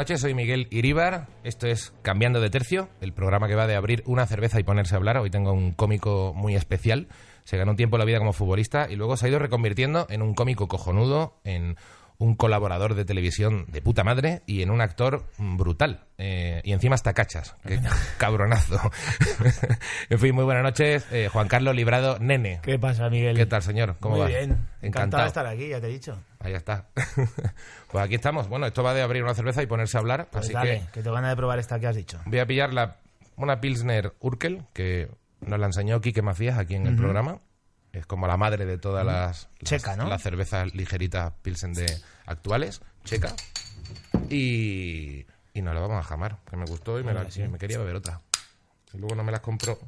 Noches, soy Miguel Iríbar. Esto es Cambiando de Tercio, el programa que va de abrir una cerveza y ponerse a hablar. Hoy tengo un cómico muy especial. Se ganó un tiempo la vida como futbolista y luego se ha ido reconvirtiendo en un cómico cojonudo, en un colaborador de televisión de puta madre y en un actor brutal. Eh, y encima hasta cachas. Qué cabronazo. en fin, muy buenas noches. Eh, Juan Carlos Librado, nene. ¿Qué pasa, Miguel? ¿Qué tal, señor? ¿Cómo Muy va? bien. Encantado de estar aquí, ya te he dicho. Ahí está. pues aquí estamos. Bueno, esto va de abrir una cerveza y ponerse a hablar. Pues así dale, que que tengo ganas de probar esta que has dicho. voy a pillar la, una Pilsner Urkel, que nos la enseñó Quique Macías aquí en el programa. Es como la madre de todas las, Checa, las, ¿no? las cervezas ligeritas Pilsen de actuales, checa. Y, y nos la vamos a jamar, que me gustó y me, la- me quería beber otra. Y luego no me las compró.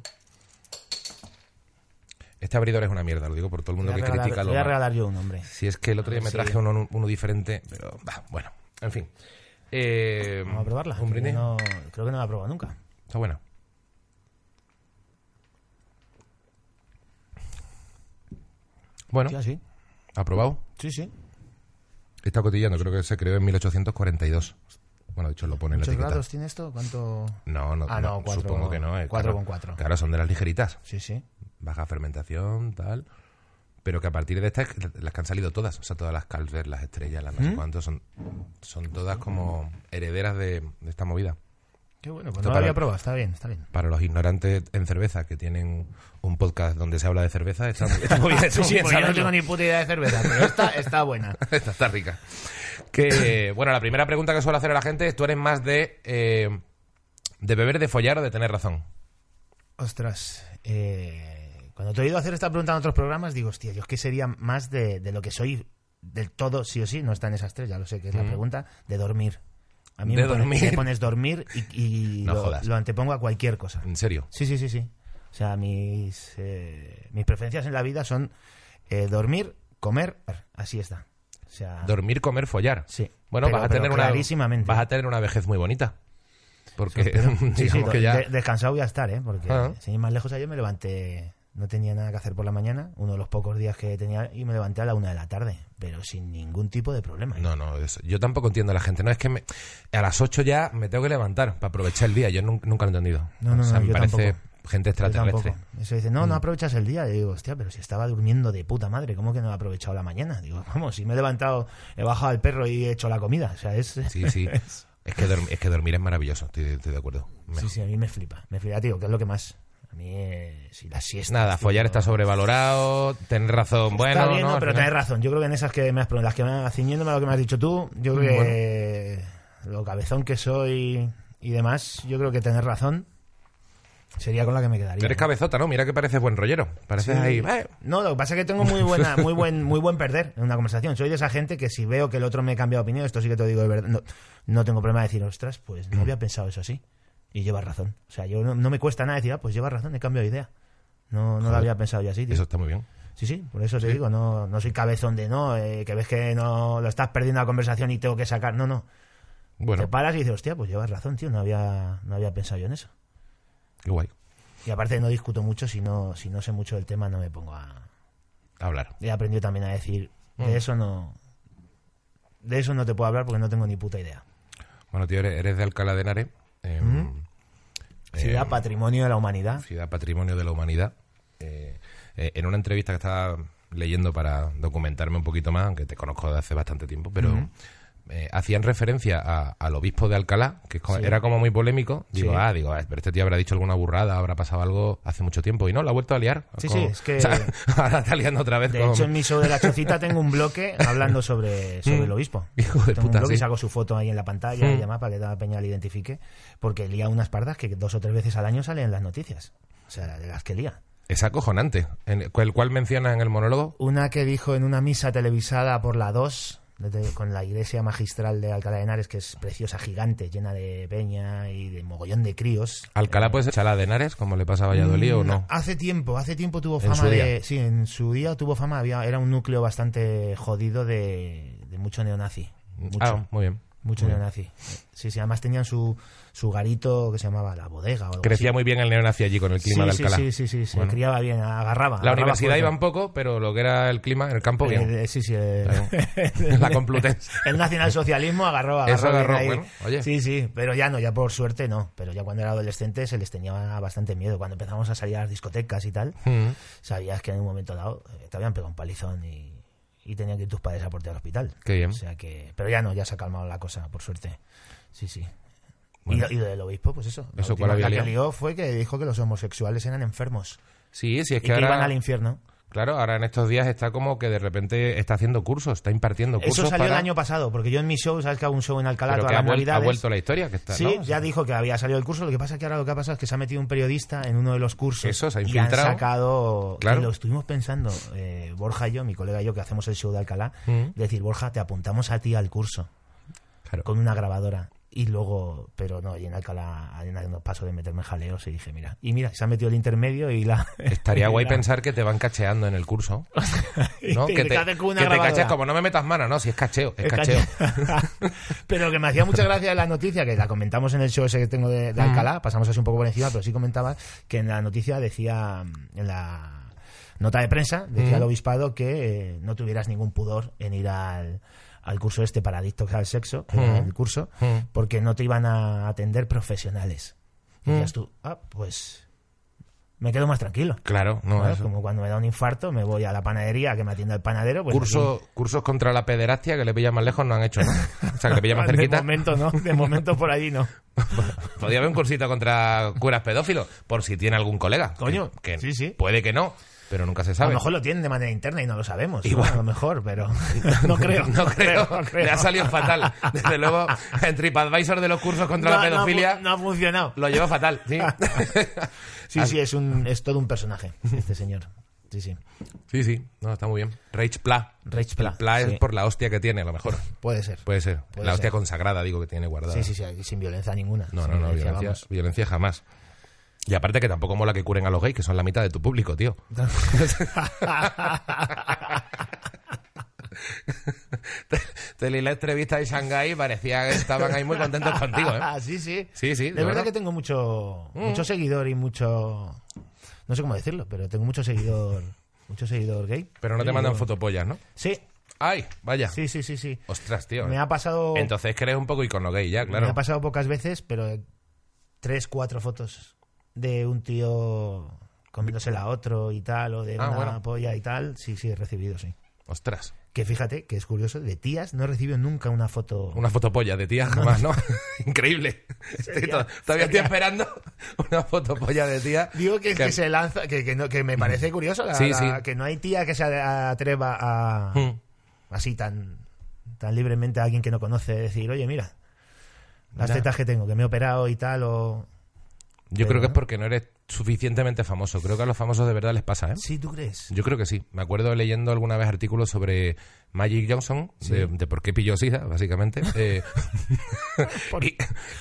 Este abridor es una mierda, lo digo por todo el mundo que regalar, critica lo voy a regalar yo un hombre. Si es que el otro día me Sí. traje uno, uno diferente, pero bah, bueno, en fin. Eh, Vamos a probarla. Un brindis. no- creo que no la he probado nunca. Está buena. Bueno, Sí, así. aprobado. Sí, sí. Está cotillando, creo que se creó en 1842. Bueno, de hecho lo pone en la ¿Muchos etiqueta. grados tiene esto? ¿Cuánto? No, no, Ah, no, no, cuatro- supongo que no. eh, cuatro claro. con cuatro. Claro, son de las ligeritas. Sí, sí. Baja fermentación, tal. Pero que a partir de estas, las que han salido todas, o sea, todas las Carlsberg, las estrellas, las no ¿Mm? sé cuántos, son, son todas como herederas de, de esta movida. Qué bueno, pues Esto no para- había probado. Está bien, está bien. Para los ignorantes en cerveza que tienen un podcast donde se habla de cerveza, está muy, está muy bien, Pues yo no tengo ni puta idea de cerveza, pero esta está buena. Esta está rica. Que, bueno, la primera pregunta que suelo hacer a la gente es, ¿tú eres más de, eh, de beber, de follar o de tener razón? Ostras, eh, cuando te he oído hacer esta pregunta en otros programas, digo, hostia, yo es que sería más de, de lo que soy del todo, sí o sí, no está en esas tres, ya lo sé que es la pregunta, de dormir. A mí De me, pones, dormir. me pones dormir y, y No lo, jodas. lo antepongo a cualquier cosa. ¿En serio? Sí, sí, sí, sí. O sea, mis, eh, mis preferencias en la vida son eh, dormir, comer, así está. O sea, Dormir, comer, follar. sí. Bueno, Pero- vas a tener una vas a tener una vejez muy bonita. Porque Sí, sí, digamos que ya de- descansado voy a estar, ¿eh? Porque Ah. sin ir más lejos ayer me levanté, no tenía nada que hacer por la mañana, uno de los pocos días que tenía, y me levanté a la una de la tarde, pero sin ningún tipo de problema. No, no, eso- yo tampoco entiendo a la gente. No, es que me- a las 8 ya me tengo que levantar para aprovechar el día. Yo nun- nunca, lo he entendido. No, no, o sea, no, me yo parece tampoco. gente extraterrestre. Eso dice, no, no aprovechas el día. Y digo, hostia, pero si estaba durmiendo de puta madre, ¿cómo que no he aprovechado la mañana? Digo, vamos, si me he levantado, he bajado al perro y he hecho la comida. O sea, es... Sí, sí. Es que, dorm- es que dormir es maravilloso, estoy, estoy de acuerdo. Me- Sí, sí, a mí me flipa. Me flipa, tío, que es lo que más... A mí, eh, si la siesta... Nada, tío, follar está sobrevalorado, tener razón, bueno, Está bien, ¿no? pero tenés razón. Yo creo que en esas que me has preguntado, las que me ciñéndome a lo que me has dicho tú, yo creo que lo cabezón que soy y demás, yo creo que tener razón sería con la que me quedaría. Eres cabezota, ¿no? Mira que pareces buen rollero. Pareces ahí... eh, No, lo que pasa es que tengo muy buena, muy buen, muy buen perder en una conversación. Soy de esa gente que si veo que el otro me cambia de opinión, esto sí que te lo digo de verdad, no, no tengo problema de decir, ostras, pues no había pensado eso así. Y llevas razón. O sea, yo no, no me cuesta nada decir, ah, pues llevas razón, he cambiado de idea. No, no lo había pensado yo así, tío. Eso está muy bien. Sí, sí, por eso te digo, no, no soy cabezón de no, eh, que ves que no lo estás perdiendo la conversación y tengo que sacar. No, no. Bueno, Te paras y dices, hostia, pues llevas razón, tío, no había, no había pensado yo en eso. qué guay. Y aparte no discuto mucho, si no, si no sé mucho del tema no me pongo a... Hablar. He aprendido también a decir, Mm. de eso no... De eso no te puedo hablar porque no tengo ni puta idea. Bueno, tío, eres, eres de Alcalá de Henares. Ciudad patrimonio de la humanidad. Ciudad Patrimonio de la Humanidad. Eh, eh, en una entrevista que estaba leyendo para documentarme un poquito más, aunque te conozco de hace bastante tiempo, pero eh, hacían referencia a- al obispo de Alcalá, que Sí. era como muy polémico. Digo, Sí. ah, digo, pero este tío habrá dicho alguna burrada, habrá pasado algo hace mucho tiempo. Y no, lo ha vuelto a liar. Sí, sí, es que- o sea, ahora está liando otra vez De hecho, en mi show de la chocita tengo un bloque hablando sobre, sobre Mm. el obispo. Hijo de tengo puta, un bloque sí. y saco su foto ahí en la pantalla y Mm. demás para que la peña le identifique. Porque lía unas pardas que dos o tres veces al año salen en las noticias. O sea, de las que lía. Es acojonante. El cual menciona en el monólogo. Una que dijo en una misa televisada por la 2, desde- con la iglesia magistral de Alcalá de Henares, que es preciosa, gigante, llena de peña y de mogollón de críos. Alcalá puede ser de Henares, como le pasa a Valladolid, o no. Mm, Hace tiempo, hace tiempo tuvo fama de. Sí, en su día tuvo fama, había, era un núcleo bastante jodido de, de mucho neonazi. Mucho. Ah, muy bien. Mucho neonazi. Sí, sí, además tenían su, su garito que se llamaba La Bodega. O algo Crecía así. muy bien el neonazi allí con el clima sí, de Alcalá. sí, sí, sí, se Bueno. criaba bien, agarraba. La agarraba universidad iba un poco, pero lo que era el clima en el campo, bien. Eh, eh, sí, sí. eh, La Complutense. El nacionalsocialismo agarró, agarró, Eso agarró, bueno, oye. Sí, sí, pero ya no, ya por suerte no. Pero ya cuando era adolescente se les tenía bastante miedo. Cuando empezamos a salir a las discotecas y tal, Mm. sabías que en un momento dado eh, te habían pegado un palizón y, y tenían que ir tus padres a por ti al hospital. Qué bien. O sea que, pero ya no, ya se ha calmado la cosa, por suerte. Sí, sí. Bueno. Y, y lo del obispo, pues eso. La ¿Eso cuál había la que lió fue que dijo que los homosexuales eran enfermos Sí, sí, es y que que ahora... iban al infierno. Claro, ahora en estos días está como que de repente está haciendo cursos, está impartiendo cursos Eso salió para... el año pasado, porque yo en mi show, sabes que hago un show en Alcalá Pero todas que ha, vuel- vuelto la historia, que está, Sí, ¿no? ya dijo que había salido el curso. Lo que pasa es que ahora lo que ha pasado es que se ha metido un periodista en uno de los cursos. Eso, se ha y han infiltrado. sacado. Claro. Y lo estuvimos pensando, eh, Borja y yo, mi colega y yo, que hacemos el show de Alcalá, Mm. decir, Borja, te apuntamos a ti al curso Claro. con una grabadora. Y luego, pero no, y en Alcalá no paso de meterme jaleos y dije, mira. Y mira, se ha metido el intermedio y la. Estaría y guay la- pensar que te van cacheando en el curso. ¿no? que te te, que caches como no me metas mano, no, si es cacheo, es Es cacheo. pero que me hacía mucha gracia la noticia, que la comentamos en el show ese que tengo de, de Mm. Alcalá, pasamos así un poco por encima, pero sí comentaba que en la noticia decía, en la nota de prensa, decía Mm. el obispado que eh, no tuvieras ningún pudor en ir al, al curso este para adictos al sexo, Mm. el curso, Mm. porque no te iban a atender profesionales. Y Mm. decías tú, ah, pues me quedo más tranquilo. Claro, no. Como cuando me da un infarto, me voy a la panadería a que me atienda el panadero. Pues Curso- cursos contra la pederastia que le pillan más lejos no han hecho, ¿no? O sea, que le pillan más cerquita. De momento no, de momento por allí no. Podría haber un cursito contra curas pedófilos, por si tiene algún colega. Coño, que, que sí, sí. Puede que no, pero nunca se A sabe. lo mejor lo tienen de manera interna y no lo sabemos. Igual. ¿no? A lo mejor, pero no creo. No creo, no creo. le ha salido fatal. Desde luego, en TripAdvisor de los cursos contra la pedofilia No, ha funcionado. lo lleva fatal, sí. Sí, sí, es, un, es todo un personaje, este señor. Sí, sí. Sí, sí, no, está muy bien. Rage Pla. Rage Pla, Pla sí. es por la hostia que tiene, a lo mejor. Puede ser. Puede ser. Puede la hostia ser. consagrada, digo, que tiene guardada. Sí, sí, sí, sin violencia ninguna. No, Sin no, no, violencia, violencia jamás. Y aparte que tampoco mola que curen a los gays, que son la mitad de tu público, tío. Te, te leí la entrevista en Shanghái y parecía que estaban ahí muy contentos contigo, ¿eh? sí, sí. Sí, sí, De, de verdad verdad. que tengo mucho, Mm. mucho seguidor y mucho... No sé cómo decirlo, pero tengo mucho seguidor mucho seguidor gay. Pero no te mandan fotopollas, ¿no? Sí, ¡Ay! Vaya. sí, sí, sí, sí. Ostras, tío. Me ha pasado... Entonces eres un poco icono gay ya, Me claro. ha pasado pocas veces, pero tres, cuatro fotos de un tío comiéndosela a otro y tal, o de Ah, una bueno. polla y tal. Sí, sí, he recibido, sí. Ostras. Que fíjate, que es curioso, de tías no he recibido nunca una foto. Una fotopolla de tía, jamás, ¿no? Increíble. Estoy to- todavía estoy esperando una fotopolla de tía. Digo que, que se lanza, que, que, no- que me parece curioso, la- Sí, la- sí. que no hay tía que se atreva a. Mm. así tan, tan libremente a alguien que no conoce decir, oye, mira, las Ya. tetas que tengo, que me he operado y tal, o. Yo creo que es porque no eres suficientemente famoso. Creo que a los famosos de verdad les pasa, ¿eh? Sí, ¿tú crees? Yo creo que sí. Me acuerdo leyendo alguna vez artículos sobre Magic Johnson, de, de por qué pilló sida, básicamente. eh, y,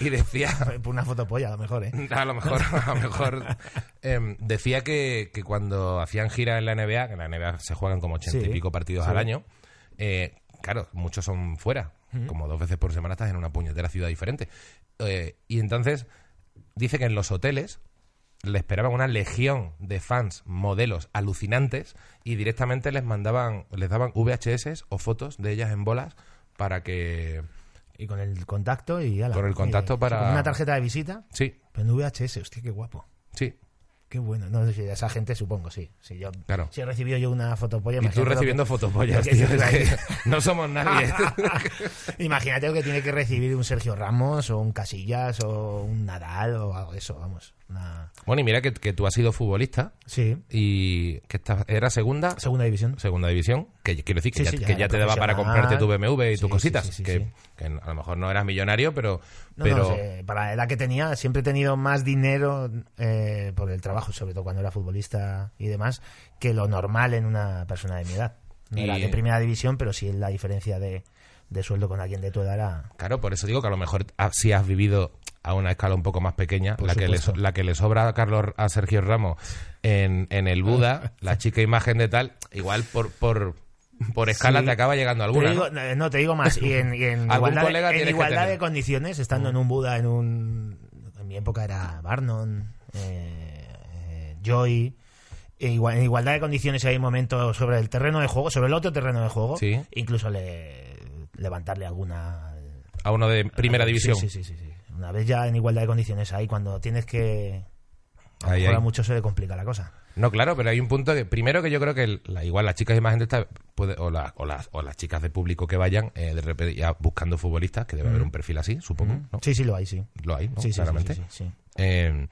y decía, Por una fotopolla, a lo mejor, ¿eh? a lo mejor, a lo mejor em, decía que, que cuando hacían gira en la NBA, que en la NBA se juegan como ochenta Sí, y pico partidos sí. al año, eh, claro, muchos son fuera, como dos veces por semana estás en una puñetera ciudad diferente. Eh, y entonces dice que en los hoteles le esperaban una legión de fans, modelos alucinantes y directamente les mandaban, les daban VHS o fotos de ellas en bolas para que... Y con el contacto y ala, Con el contacto y- para- una tarjeta de visita, Sí, pero en VHS, hostia, qué guapo. sí, Qué bueno. No sé si esa gente supongo, sí. Si yo Claro. si he recibido yo una fotopolla, Y tú recibiendo que- fotopollas, tío. Es que no somos nadie. Imagínate lo que tiene que recibir un Sergio Ramos o un Casillas o un Nadal o algo de eso, vamos. Una... bueno, y mira que, que tú has sido futbolista Sí, y que estás, era segunda, segunda división. segunda división, que quiero decir que Sí, ya, sí, ya que era ya te daba para comprarte tu BMW y tus cositas. que, a lo mejor no eras millonario, pero... No, pero no sé, para la edad que tenía, siempre he tenido más dinero eh, por el trabajo, sobre todo cuando era futbolista y demás, que lo normal en una persona de mi edad. No Y- era de primera división, pero sí la diferencia de, de sueldo con alguien de tu edad era... Claro, por eso digo que a lo mejor si has vivido a una escala un poco más pequeña, Por la que, le, la que le sobra a Carlos a Sergio Ramos en, en el Buda, la chica imagen de tal, igual por, por por escala Sí. te acaba llegando Te alguna. digo- ¿no? te digo más. Y en, y en Algún igualdad, en de condiciones, estando en un Buda, en un. En mi época era Barnon, eh, eh, Joy. e igual- en igualdad de condiciones hay momentos sobre el terreno de juego, sobre el otro terreno de juego, Sí. incluso le, levantarle alguna A uno de primera división. Sí, sí, sí, sí. Una vez ya en igualdad de condiciones ahí, cuando tienes que. Ahí. mucho se le complica la cosa. No, claro, pero hay un punto que, primero que yo creo que el- la- igual las chicas y más gente está, puede, o, la- o las, o las chicas de público que vayan eh, de repente ya buscando futbolistas, que debe haber un perfil así, supongo, ¿no? Sí, sí, lo hay, sí. Lo hay, ¿no? Sí, sí, Claramente. sí, sí, sí. Eh,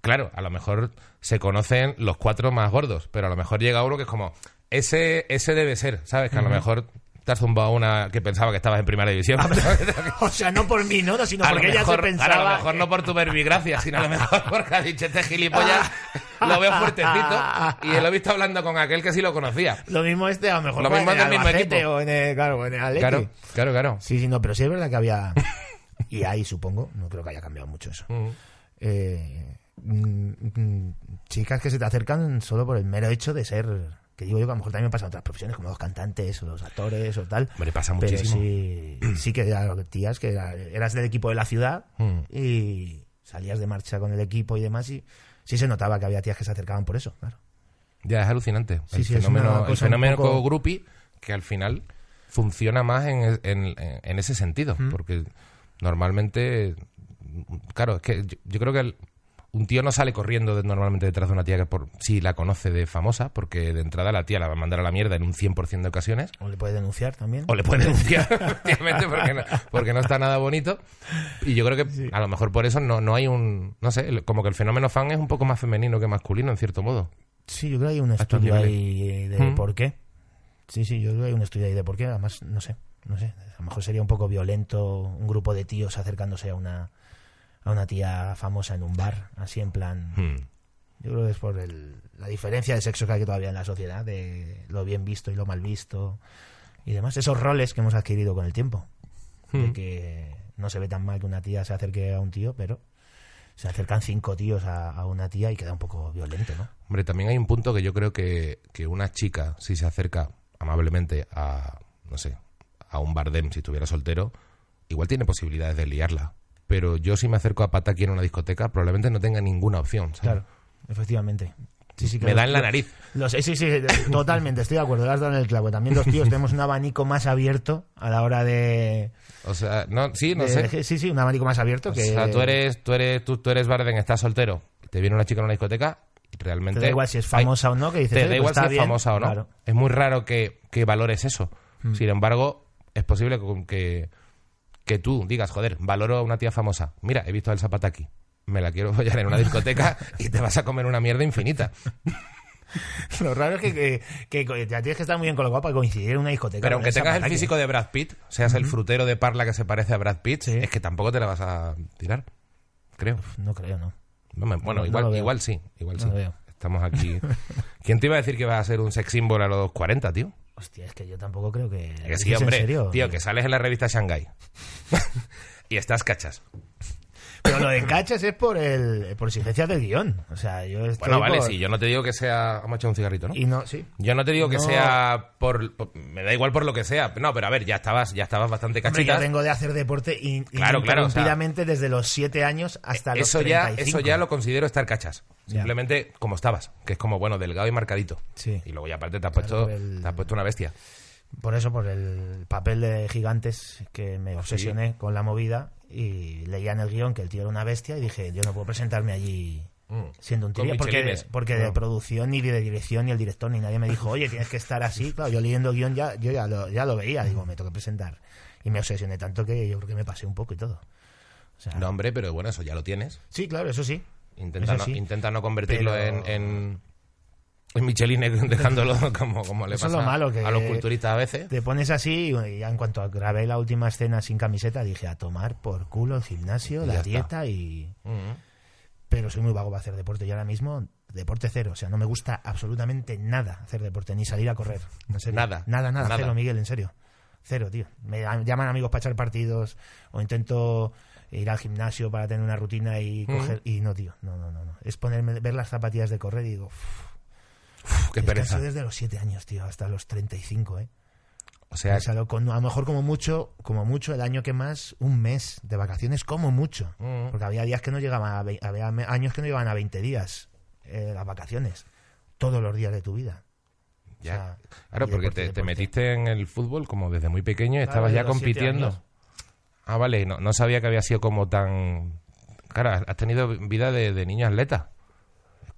claro, a lo mejor se conocen los cuatro más gordos, pero a lo mejor llega uno que es como, ese, ese debe ser, ¿sabes? Que a lo mejor te has zumbado una que pensaba que estabas en primera división. O sea, no por mí, ¿no? Sino porque ella se pensaba. a lo mejor no por tu verbigracia, sino a lo mejor porque ha dicho este gilipollas, lo veo fuertecito y lo he visto hablando con aquel que sí lo conocía. Lo mismo este, a lo mejor Lo mismo en del el mismo equipo. o en el, claro, en el. Claro, claro, claro. Sí, sí, no, pero sí es verdad que había. Y ahí supongo, no creo que haya cambiado mucho eso. Eh, mm, mm, chicas que se te acercan solo por el mero hecho de ser. Que digo yo que a lo mejor también me pasa en otras profesiones, como los cantantes o los actores o tal. Hombre, pasa Pero muchísimo. sí, sí que tías que era- eras del equipo de la ciudad Mm. y salías de marcha con el equipo y demás y sí se notaba que había tías que se acercaban por eso, claro. Ya, es alucinante. Sí, el sí, es fenómeno, el cosa un fenómeno poco- groupie que al final funciona más en, en- en ese sentido. Porque normalmente, claro, es que yo, yo creo que el- un tío no sale corriendo de- normalmente detrás de una tía que por si la conoce de famosa, porque de entrada la tía la va a mandar a la mierda en un 100% de ocasiones. O le puede denunciar también. O le puede denunciar, efectivamente, porque no, porque no está nada bonito. Y yo creo que a lo mejor por eso no, no hay un. No sé, como que el fenómeno fan es un poco más femenino que masculino, en cierto modo. Sí, yo creo que hay un estudio ahí de Mm. por qué. Sí, sí, yo creo que hay un estudio ahí de por qué. Además, no sé, no sé. A lo mejor sería un poco violento un grupo de tíos acercándose a una a una tía famosa en un bar, así en plan. Hmm. Yo creo que es por el- la diferencia de sexo que hay todavía en la sociedad, de lo bien visto y lo mal visto y demás. Esos roles que hemos adquirido con el tiempo. De Hmm. que no se ve tan mal que una tía se acerque a un tío, pero se acercan cinco tíos a, a una tía y queda un poco violento, ¿no? Hombre, también hay un punto que yo creo que, que una chica, si se acerca amablemente a, no sé, a un bardem, si estuviera soltero, igual tiene posibilidades de liarla. Pero yo si me acerco a pata aquí en una discoteca, probablemente no tenga ninguna opción. ¿sabes? Claro, efectivamente. Sí, sí, Me da en la nariz. los- sí, sí, totalmente, estoy de acuerdo, le has dado en el clavo. También los tíos tenemos un abanico más abierto a la hora de... O sea, no, sí, no de sé. Sí, sí, un abanico más abierto O que... sea, tú eres, tú eres, tú, tú eres bardem, estás soltero, te viene una chica en una discoteca, realmente... Te da igual si es hay- famosa o no, que dices... te "Oye, da pues igual si es bien". famosa o no. Claro. Es muy raro que, que valores eso. Mm. Sin embargo, es posible que, que, que tú digas, joder, valoro a una tía famosa. Mira, he visto al Zapataki. Me la quiero follar en una discoteca y te vas a comer una mierda infinita. Lo raro es que, que, que- que ya tienes que estar muy bien colocado para coincidir en una discoteca. Pero aunque tengas el físico de Brad Pitt, seas el frutero de parla que se parece a Brad Pitt, Sí. es que tampoco te la vas a tirar. Creo. No creo, no. No me- bueno, No, no igual, igual sí, igual sí. Estamos aquí. ¿Quién te iba a decir que va a ser un sex symbol a los 40, tío? Hostia, es que yo tampoco creo que... Que sí, ¿Es hombre. en serio? Tío, que sales en la revista Shanghai. y estás cachas. Pero lo de cachas es por el por exigencias del guion. O sea, yo estoy Bueno, vale, por- sí, yo no te digo que sea... Vamos a echar un cigarrito, ¿no? Y no, sí. Yo no te digo que No. sea por, por- Me da igual por lo que sea. No, pero a ver, ya estabas, ya estabas bastante cachita. yo vengo de hacer deporte in- Claro, claro, o sea- ininterrumpidamente desde los 7 años hasta los eso ya, 35. eso ya lo considero estar cachas. Simplemente como estabas, que es como, bueno, delgado y marcadito. Sí. Y luego ya aparte te has, Claro, puesto, el- te has puesto una bestia. Por eso, por el papel de gigantes que me obsesioné con la movida y leía en el guion que el tío era una bestia y dije, yo no puedo presentarme allí Mm. siendo un tío porque, porque de No. producción ni de dirección ni el director ni nadie me dijo, oye, tienes que estar así. Claro, yo leyendo el guion ya, yo ya lo, ya lo veía, digo, me tengo que presentar. Y me obsesioné tanto que yo creo que me pasé un poco y todo. O sea, No, hombre, pero bueno, eso ya lo tienes. Sí, claro, eso sí. Intenta, Eso no, sí. intenta no convertirlo Pero- en, en, en Michelin, dejándolo como, como le Eso es pasa lo malo, que- a los culturistas a veces. Te pones así y ya en cuanto grabé la última escena sin camiseta dije a tomar por culo el gimnasio, Y la está. dieta y... Mm. Pero soy muy vago para hacer deporte. Y ahora mismo, deporte cero. O sea, no me gusta absolutamente nada hacer deporte, ni salir a correr. Nada. Nada, nada. Nada. Cero, Miguel, en serio. Cero, tío. Me llaman amigos para echar partidos o intento ir al gimnasio para tener una rutina y Mm. coger... Y no, tío. No, no, no. no. Es ponerme, ver las zapatillas de correr y digo... "Uf, qué pereza. desde los 7 años, tío, hasta los 35, ¿eh? O sea, con, a lo mejor como mucho, como mucho el año que más, un mes de vacaciones, como mucho. Mm. Porque había días que no llegaban a, había años que no llegaban a 20 días eh, las vacaciones. Todos los días de tu vida. ya. O sea, claro, porque deporte, te, te deporte. metiste en el fútbol como desde muy pequeño Claro, estabas ya compitiendo. Ah, vale, no, no sabía que había sido como tan... Claro, has tenido vida de, de niño atleta.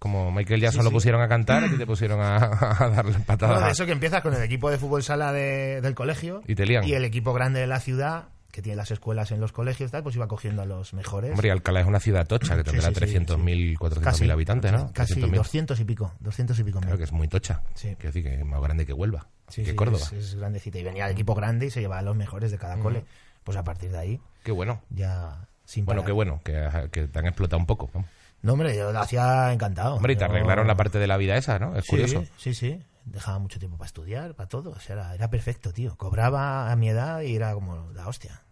Como Michael Jackson Sí, lo pusieron a cantar y te pusieron a, a darle Bueno, patadas. de eso que empiezas con el equipo de fútbol sala de- del colegio Y te lían. y el equipo grande de la ciudad, que tiene las escuelas en los colegios, tal, pues iba cogiendo a los mejores. Hombre, y Alcalá es una ciudad tocha que tendrá sí, sí, 300.000, 400.000 habitantes, ¿no? Casi 300.000. 200 y pico, 200 y pico Claro mil. que es muy tocha. Sí. Quiero decir que es más grande que Huelva, Sí, que Córdoba. Es, es grandecita. Y venía el equipo grande y se llevaba a los mejores de cada cole. Pues a partir de ahí, Qué bueno. ya sin Bueno, parar. qué bueno, que, que te han explotado un poco. ¿no? No, hombre, yo lo hacía encantado. Hombre, y te Yo- arreglaron la parte de la vida esa, ¿no? Es Sí, curioso. Sí, sí. Dejaba mucho tiempo para estudiar, para todo. O sea, era, era perfecto, tío. Cobraba a mi edad y era como la hostia.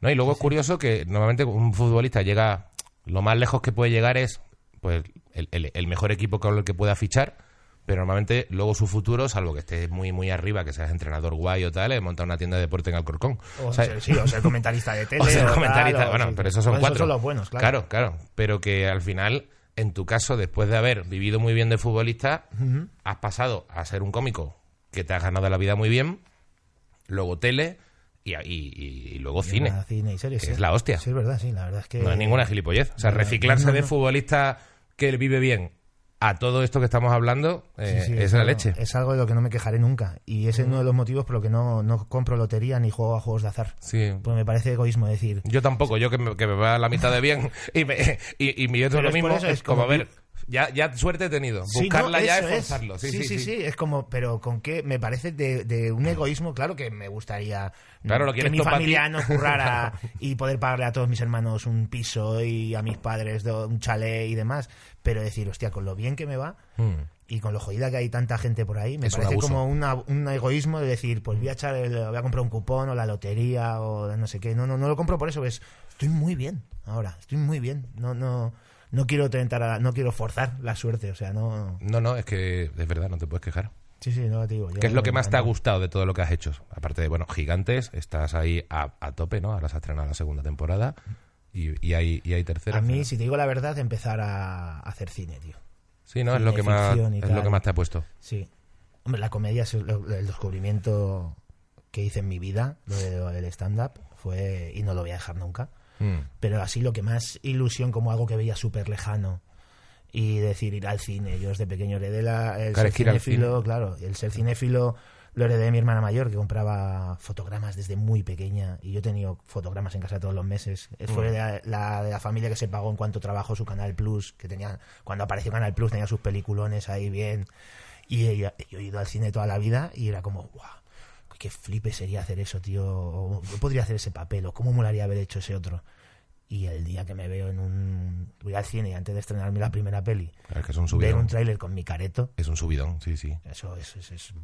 ¿No? Y luego es curioso que normalmente un futbolista llega, lo más lejos que puede llegar es pues el, el- el mejor equipo con el que pueda fichar, pero normalmente luego su futuro, salvo que estés muy muy arriba, que seas entrenador guay o tal, es montar una tienda de deporte en Alcorcón. O, O sea, ser, sí, o ser comentarista de tele. o ser tal, comentarista, o- bueno, sí, pero esos son cuatro. son los buenos, claro. Claro, claro, pero que al final, en tu caso, después de haber vivido muy bien de futbolista, has pasado a ser un cómico que te has ganado la vida muy bien, luego tele y, y- y luego cine. Era cine y series, que sí. es la hostia. Sí, es verdad, sí. La verdad es que... No es ninguna gilipollez. O sea, No, reciclarse no, de futbolista que vive bien a todo esto que estamos hablando eh, Sí, sí, es la leche. Es algo de lo que no me quejaré nunca. Y ese es uno de los motivos por los que no, no compro lotería ni juego a juegos de azar. Sí. Pues me parece egoísmo decir, Yo tampoco, yo que me, que me va la mitad de bien y, me, y, y mi otro lo mismo, es es como, a como- ver, ya, ya suerte he tenido. Sí, Buscarla no, ya es forzarlo. Sí sí, sí, sí, Es como, pero con qué me parece de, de un egoísmo, claro que me gustaría Claro, lo que mi familia no currara y poder pagarle a todos mis hermanos un piso y a mis padres un chalet y demás. Pero decir, hostia, con lo bien que me va Mm. y con lo jodida que hay tanta gente por ahí, me Es parece como una- un egoísmo de decir, pues voy a echar el- voy a comprar un cupón o la lotería o no sé qué. No, no, no lo compro por eso, pues estoy muy bien ahora, estoy muy bien. No, no, no quiero tentar a- no quiero forzar la suerte, o sea, no. No, no, es que es verdad, no te puedes quejar. Sí, sí, no te digo. ¿Qué es lo que más te ha gustado de todo lo que has hecho? Aparte de, bueno, Gigantes, estás ahí a, a tope, ¿no? Ahora se ha estrenado la segunda temporada y, y hay, y hay tercera. A mí, ¿no? si te digo la verdad, empezar a hacer cine, tío. Sí, ¿no? Es lo que más, es lo que más te ha puesto. Sí. Hombre, la comedia es el, el descubrimiento que hice en mi vida, lo del stand-up, fue, y no lo voy a dejar nunca. Mm. Pero así lo que más ilusión, como algo que veía súper lejano, y decir ir al cine. Yo desde pequeño heredé la, el Claro, ser cinéfilo, claro, el ser cinéfilo lo heredé de mi hermana mayor, que compraba fotogramas desde muy pequeña, y yo he tenido fotogramas en casa todos los meses. Mm. Fue la, la de la familia que se pagó en cuanto trabajó su Canal Plus, que tenía, cuando apareció Canal Plus tenía sus peliculones ahí bien, y ella- yo he ido al cine toda la vida, y era como, guau, qué flipe sería hacer eso, tío, o yo podría hacer ese papel, o cómo molaría haber hecho ese otro. Y el día que me veo en un... Voy al cine y antes de estrenarme la primera peli, es que es un ver subidón. un tráiler con mi careto, Es un subidón, sí, sí. eso es... es, es-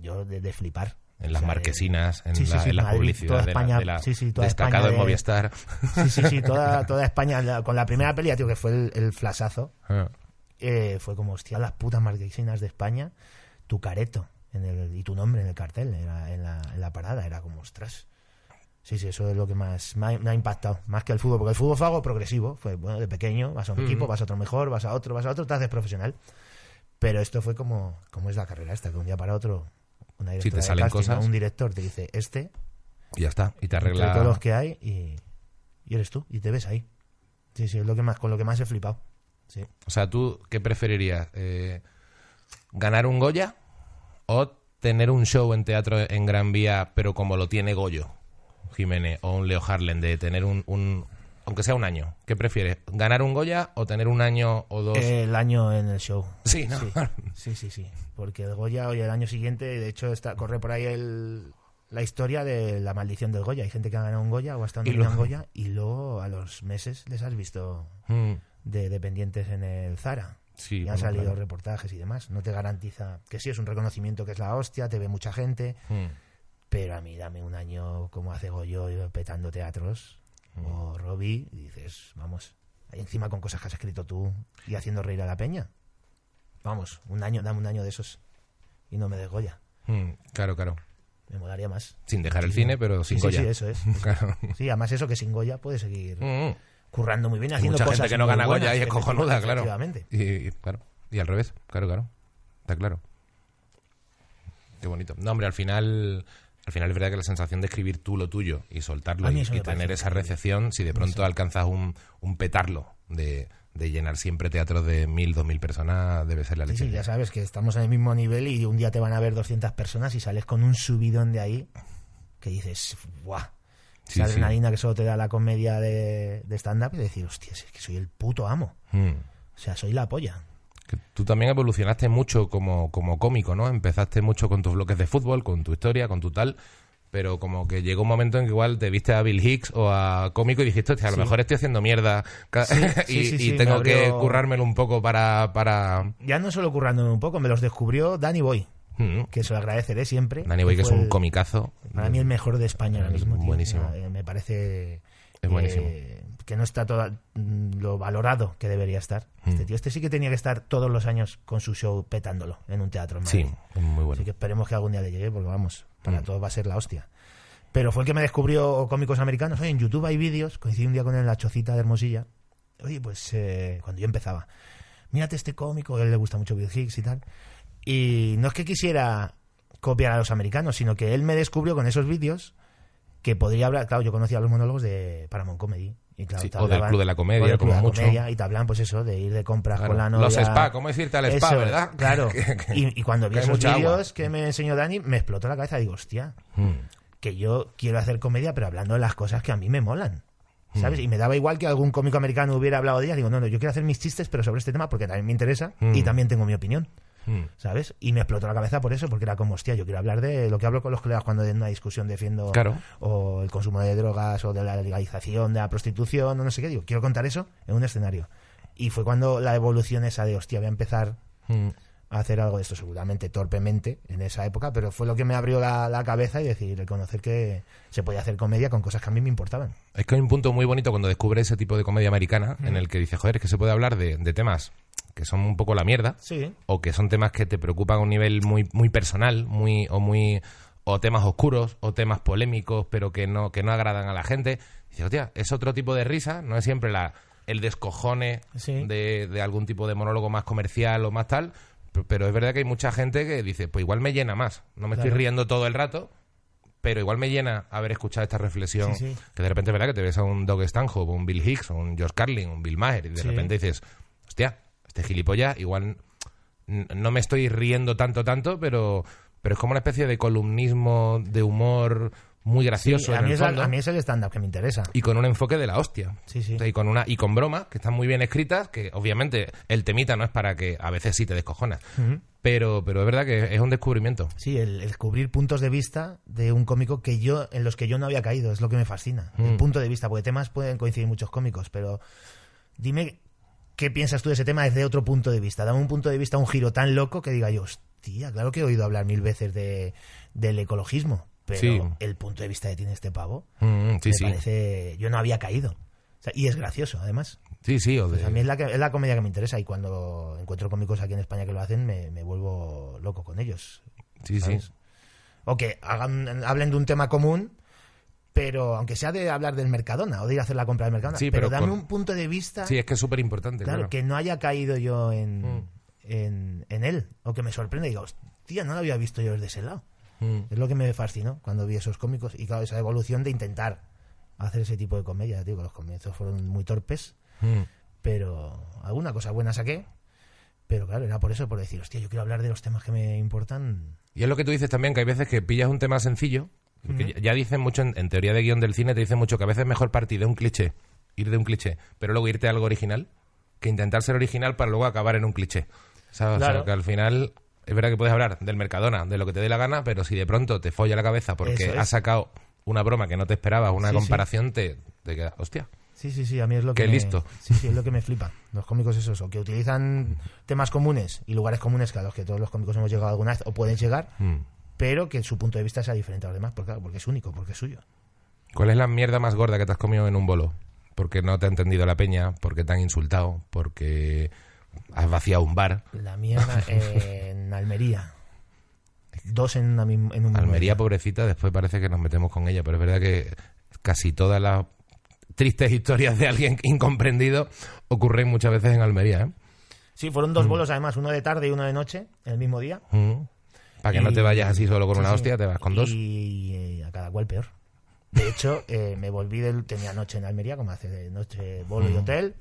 yo de, de flipar. En las O sea, de- marquesinas, en, Sí, sí, la, sí, en Madrid, publicidades toda de la- España- de la, sí, sí, toda destacado en de- Movistar. Sí, sí, sí, toda, toda España, la- con la primera peli, tío, que fue el, el flasazo, Ah. eh, fue como, hostia, las putas marquesinas de España, tu careto en el, y tu nombre en el cartel, era- en, la, en la parada, era como, ostras. Sí, sí, eso es lo que más me ha, me ha impactado, más que el fútbol, porque el fútbol fue algo progresivo, fue, bueno, de pequeño, vas a un Mm. equipo, vas a otro mejor, vas a otro, vas a otro, te haces profesional. Pero esto fue como, como es la carrera esta, que un día para otro, una Sí, te salen casting cosas. un director te dice, este, Y ya está. Y te arregla. todos los que hay, y, y eres tú, y te ves ahí. Sí, sí, es lo que más, con lo que más he flipado. Sí. O sea, ¿tú qué preferirías? Eh, ¿Ganar un Goya o tener un show en teatro en Gran Vía, pero como lo tiene Goyo Jiménez o un Leo Harlem, de tener un, un- aunque sea un año? ¿Qué prefieres? ¿Ganar un Goya o tener un año o dos? El año en el show. sí, ¿no? Sí, sí, sí, sí. Porque el Goya hoy el año siguiente, de hecho, está, corre por ahí el, la historia de la maldición del Goya. Hay gente que ha ganado un Goya o ha estado Y nominado a un luego- Goya y luego a los meses les has visto Mm, de dependientes en el Zara. Sí, y han bueno, salido claro. reportajes y demás. No te garantiza que sí es un reconocimiento que es la hostia, te ve mucha gente, Mm, pero a mí dame un año como hace Goyo petando teatros Mm. o Robbie y dices, vamos, ahí encima con cosas que has escrito tú y haciendo reír a la peña. vamos, un año, dame un año de esos y no me des Goya. Mm, claro, claro. Me molaría más. Sin dejar el cine, pero sin Sí, sí, Goya. sí, eso es. Claro. Sí, además eso que sin Goya puede seguir Mm, mm. Currando muy bien, haciendo mucha cosas gente que no gana buenas, Goya y es cojonuda, claro. Y, y, claro. Y al revés, claro, claro. Está claro. Qué bonito. No, hombre, al final, al final es verdad que la sensación de escribir tú lo tuyo y soltarlo y, tener esa recepción, si de pronto alcanzas un, un petarlo de, de llenar siempre teatros de mil, dos mil personas, debe ser la Sí, leche. sí, ya sabes que estamos en el mismo nivel y un día te van a ver 200 personas y sales con un subidón de ahí que dices, ¡guau! Sí, Esa sí. adrenalina que solo te da la comedia de, de stand-up y decir, hostia, es que soy el puto amo. Mm. O sea, soy la polla. Que tú también evolucionaste mucho como, como cómico, ¿no? Empezaste mucho con tus bloques de fútbol, con tu historia, con tu tal, pero como que llegó un momento en que igual te viste a Bill Hicks o a cómico y dijiste, hostia, a lo Sí. mejor estoy haciendo mierda ca- Sí, sí, y, tengo que currármelo un poco para... para... Ya no solo currándome un poco, me los descubrió Danny Boy, Mm. que se lo agradeceré siempre. Danny Boy, que es un el- comicazo. Para mí el mejor de España ahora mismo. tío. Buenísimo. Me parece Es buenísimo. eh, que no está toda, mm, lo valorado que debería estar. Mm. Este tío, este sí que tenía que estar todos los años con su show petándolo en un teatro. en Sí, Madrid. muy bueno. Así que esperemos que algún día le llegue, porque vamos, para Mm. todos va a ser la hostia. Pero fue el que me descubrió cómicos americanos. Oye, en YouTube hay vídeos, coincidí un día con él en la chocita de Hermosilla. Oye, pues eh, cuando yo empezaba, mírate este cómico, a él le gusta mucho Bill Hicks y tal. Y no es que quisiera copiar a los americanos, sino que él me descubrió con esos vídeos que podría hablar. Claro, yo conocía los monólogos de Paramount Comedy. Y claro, Sí, te o del Club de la Comedia, o del Club como de la mucho. Comedia, y te hablan, pues eso, de ir de compras Claro. con la novia. Los spa, ¿cómo es irte al spa, Eso, verdad? Claro. Y, y cuando vi esos vídeos que me enseñó Dani, me explotó la cabeza. Digo, hostia, Mm. que yo quiero hacer comedia, pero hablando de las cosas que a mí me molan. ¿Sabes? Mm. Y me daba igual que algún cómico americano hubiera hablado de ellas. Digo, no, no, yo quiero hacer mis chistes, pero sobre este tema porque también me interesa y Mm. también tengo mi opinión. Mm. ¿Sabes? Y me explotó la cabeza por eso, porque era como, hostia, yo quiero hablar de lo que hablo con los colegas cuando en una discusión defiendo Claro. o el consumo de drogas o de la legalización de la prostitución o no sé qué. Digo, quiero contar eso en un escenario. Y fue cuando la evolución esa de, hostia, voy a empezar Mm. a hacer algo de esto, seguramente torpemente en esa época, pero fue lo que me abrió la, la cabeza y decir, reconocer que se podía hacer comedia con cosas que a mí me importaban. Es que hay un punto muy bonito cuando descubres ese tipo de comedia americana en el que dices, joder, es que se puede hablar de, de temas que son un poco la mierda Sí. o que son temas que te preocupan a un nivel muy muy personal, muy o muy o temas oscuros o temas polémicos, pero que no que no agradan a la gente. Y dices, hostia, es otro tipo de risa, no es siempre la el descojone Sí. de, de algún tipo de monólogo más comercial o más tal, pero es verdad que hay mucha gente que dice, pues igual me llena más, no me estoy riendo todo el rato, pero igual me llena haber escuchado esta reflexión, Sí, sí. que de repente es verdad que te ves a un Doug Stanhope, un Bill Hicks, un George Carlin, un Bill Maher, y de Sí. repente dices, hostia, este gilipollas igual no me estoy riendo tanto, tanto, pero, pero es como una especie de columnismo de humor muy gracioso Sí, a, en mí es a mí es el stand-up que me interesa. y con un enfoque de la hostia. Sí, sí. O sea, y con una y con bromas que están muy bien escritas, que obviamente el temita no es para que a veces sí te descojonas, pero pero es verdad que es un descubrimiento. Sí, el, el descubrir puntos de vista de un cómico que yo en los que yo no había caído, es lo que me fascina. Mm. El punto de vista, porque temas pueden coincidir muchos cómicos, pero dime qué piensas tú de ese tema desde otro punto de vista. Dame un punto de vista, un giro tan loco que diga yo, hostia, claro que he oído hablar mil veces de, del ecologismo, pero Sí. el punto de vista que tiene este pavo, Mm, sí, me sí. parece, yo no había caído. O sea, y es gracioso, además. Sí, sí, o de- Pues a mí es la, que- es la comedia que me interesa y cuando encuentro cómicos aquí en España que lo hacen, me, me vuelvo loco con ellos. sí, sí. O que hagan, hablen de un tema común, pero aunque sea de hablar del Mercadona o de ir a hacer la compra del Mercadona, Sí, pero, pero dame con- un punto de vista, Sí, es que es súper importante, claro, claro. que no haya caído yo en, Mm. en, en él, o que me sorprenda y diga, hostia, no lo había visto yo desde ese lado. Mm. Es lo que me fascinó cuando vi esos cómicos y claro, esa evolución de intentar hacer ese tipo de comedia, digo, los comienzos fueron muy torpes, Mm. pero alguna cosa buena saqué. Pero claro, era por eso, por decir, hostia, yo quiero hablar de los temas que me importan. Y es lo que tú dices también, que hay veces que pillas un tema sencillo, que ya- ya dicen mucho en, en teoría de guion del cine, te dicen mucho que a veces es mejor partir de un cliché, ir de un cliché, pero luego irte a algo original, que intentar ser original para luego acabar en un cliché. ¿Sabes? O sea, que al final es verdad que puedes hablar del Mercadona, de lo que te dé la gana, pero si de pronto te folla la cabeza porque es. has sacado una broma que no te esperabas, una Sí, sí. comparación, te, te queda, hostia. Sí, sí, sí, a mí es lo que Qué me- listo. Sí, sí, es lo que me flipa. Los cómicos es eso, que utilizan temas comunes y lugares comunes que a los que todos los cómicos hemos llegado alguna vez o pueden llegar, Mm. Pero que su punto de vista sea diferente a los demás, porque, claro, porque es único, porque es suyo. ¿Cuál es la mierda más gorda que te has comido en un bolo? Porque no te ha entendido la peña, porque te han insultado, porque has vaciado un bar. La mierda en Almería. Dos en, una misma- en un Almería, pobrecita, después parece que nos metemos con ella, pero es verdad que casi todas las tristes historias de alguien incomprendido ocurren muchas veces en Almería, ¿eh? Sí, fueron dos vuelos además, uno de tarde y uno de noche, en el mismo día. Mm. Para que no Y- te vayas así solo con una sí. hostia, te vas con dos. Y eh, a cada cual peor. De hecho, eh, me volví del. Tenía noche en Almería, como hace de noche, Mm. y hotel.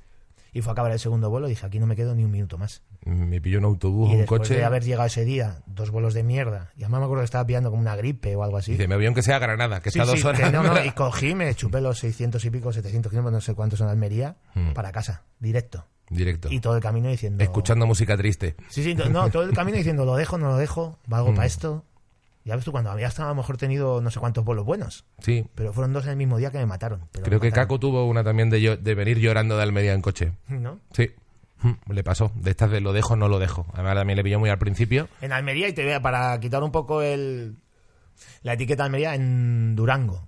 Y fue a acabar el segundo vuelo y dije, aquí no me quedo ni un minuto más. Me pilló un autobús, y un después coche. de haber llegado ese día, dos vuelos de mierda. Y además me acuerdo que estaba pillando como una gripe o algo así. Dice, me voy aunque sea Granada, que Sí, está dos sí, horas. que no, no, y cogí, me chupé los 600 y pico, 700 kilómetros, no sé cuántos de Almería, Mm. para casa, directo. Directo. Y todo el camino diciendo... Escuchando música triste. Sí, sí, no, todo el camino diciendo, lo dejo, no lo dejo, valgo Mm. para esto. Ya ves tú, cuando había hasta a lo mejor tenido no sé cuántos vuelos buenos, Sí. pero fueron dos en el mismo día que me mataron. pero Creo me que mataron. Caco tuvo una también de, yo- de venir llorando de Almería en coche. ¿No? Sí. Mm, Le pasó. De estas de lo dejo, no lo dejo. Además, también le pilló muy al principio. En Almería, y te voy a, para quitar un poco el la etiqueta de Almería, en Durango.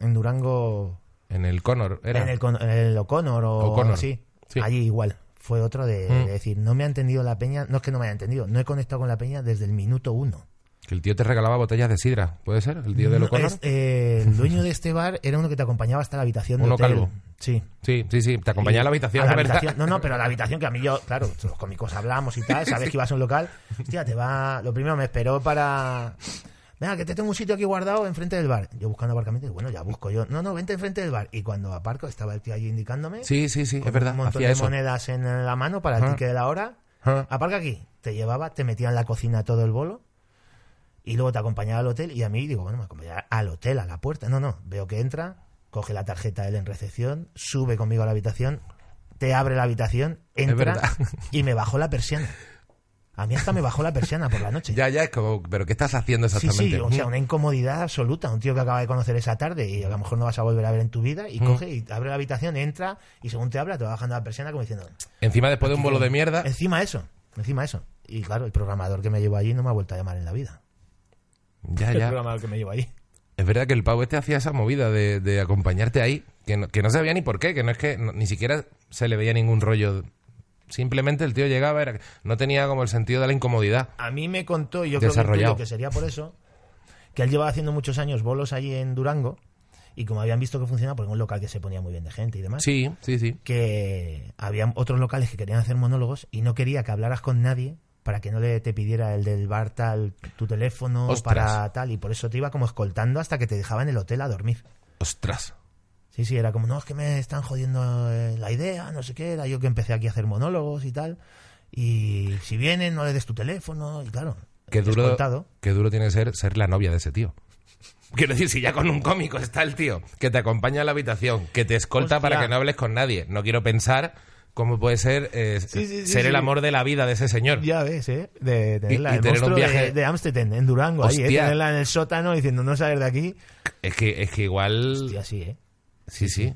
En Durango, En el Conor, era. en el, en el O'Connor o O'Connor. así. Sí. Allí igual. Fue otro de, Mm. de decir, no me ha entendido la peña, no es que no me haya entendido, no he conectado con la peña desde el minuto uno. Que el tío te regalaba botellas de sidra. ¿Puede ser? El tío de No, es- eh, el dueño de este bar era uno que te acompañaba hasta la habitación de Uno hotel. calvo. Sí. Sí, sí, sí. Te acompañaba a la habitación, A la de verdad. habitación- No, no, pero a la habitación que a mí yo, claro, los cómicos hablamos y tal, sabes que ibas a un local. Hostia, te va. Lo primero me esperó para. Venga, que te tengo un sitio aquí guardado enfrente del bar. Yo buscando aparcamiento, bueno, ya busco yo. No, no, vente enfrente del bar. Y cuando aparco, estaba el tío allí indicándome. Sí, sí, sí, con es verdad. Un montón de eso. monedas en la mano para el Ah. ticket de la hora. Ah. Aparca aquí. Te llevaba, te metía en la cocina todo el bolo. Y luego te acompañaba al hotel. Y a mí digo, bueno, me acompañaba al hotel, a la puerta. No, no. Veo que entra, coge la tarjeta de él en recepción, sube conmigo a la habitación, te abre la habitación, entra y me bajó la persiana. A mí hasta me bajó la persiana por la noche. Ya, ya, es como, ¿pero qué estás haciendo Sí, exactamente? sí, o sea, una incomodidad absoluta. Un tío que acaba de conocer esa tarde y a lo mejor no vas a volver a ver en tu vida y Mm. coge y abre la habitación, entra y según te habla te va bajando la persiana como diciendo, Encima, después de un bolo de mierda, Encima eso, encima eso. Y claro, el programador que me llevó allí no me ha vuelto a llamar en la vida. ya, El ya. programador que me llevó allí. Es verdad que el pavo este hacía esa movida de, de acompañarte ahí, que no, que no sabía ni por qué, que no es que no- ni siquiera se le veía ningún rollo. Simplemente el tío llegaba, era, no tenía como el sentido de la incomodidad. A mí me contó, yo creo que, sería por eso, que él llevaba haciendo muchos años bolos allí en Durango y como habían visto que funcionaba, porque era un local que se ponía muy bien de gente y demás, Sí, sí, sí. que había otros locales que querían hacer monólogos y no quería que hablaras con nadie para que no le te pidiera el del bar tal tu teléfono Ostras. para tal y por eso te iba como escoltando hasta que te dejaba en el hotel a dormir. Ostras. Sí, sí, era como, no, es que me están jodiendo eh, la idea, no sé qué, era yo que empecé aquí a hacer monólogos y tal. Y si vienen, no le des tu teléfono, y claro, Qué duro, qué duro tiene que ser ser la novia de ese tío. Quiero decir, si ya con un cómico está el tío que te acompaña a la habitación, que te escolta Hostia. para que no hables con nadie, no quiero pensar cómo puede ser eh, Sí, sí, sí, ser el amor de la vida de ese señor. Ya ves, ¿eh? De tenerla, Y- y el tener un viaje- de, Amsterdam, en Durango, ahí, ¿eh? Hostia. Tenerla en el sótano diciendo, no salir de aquí. Es que, es que igual... Hostia, sí, ¿eh? Sí, sí.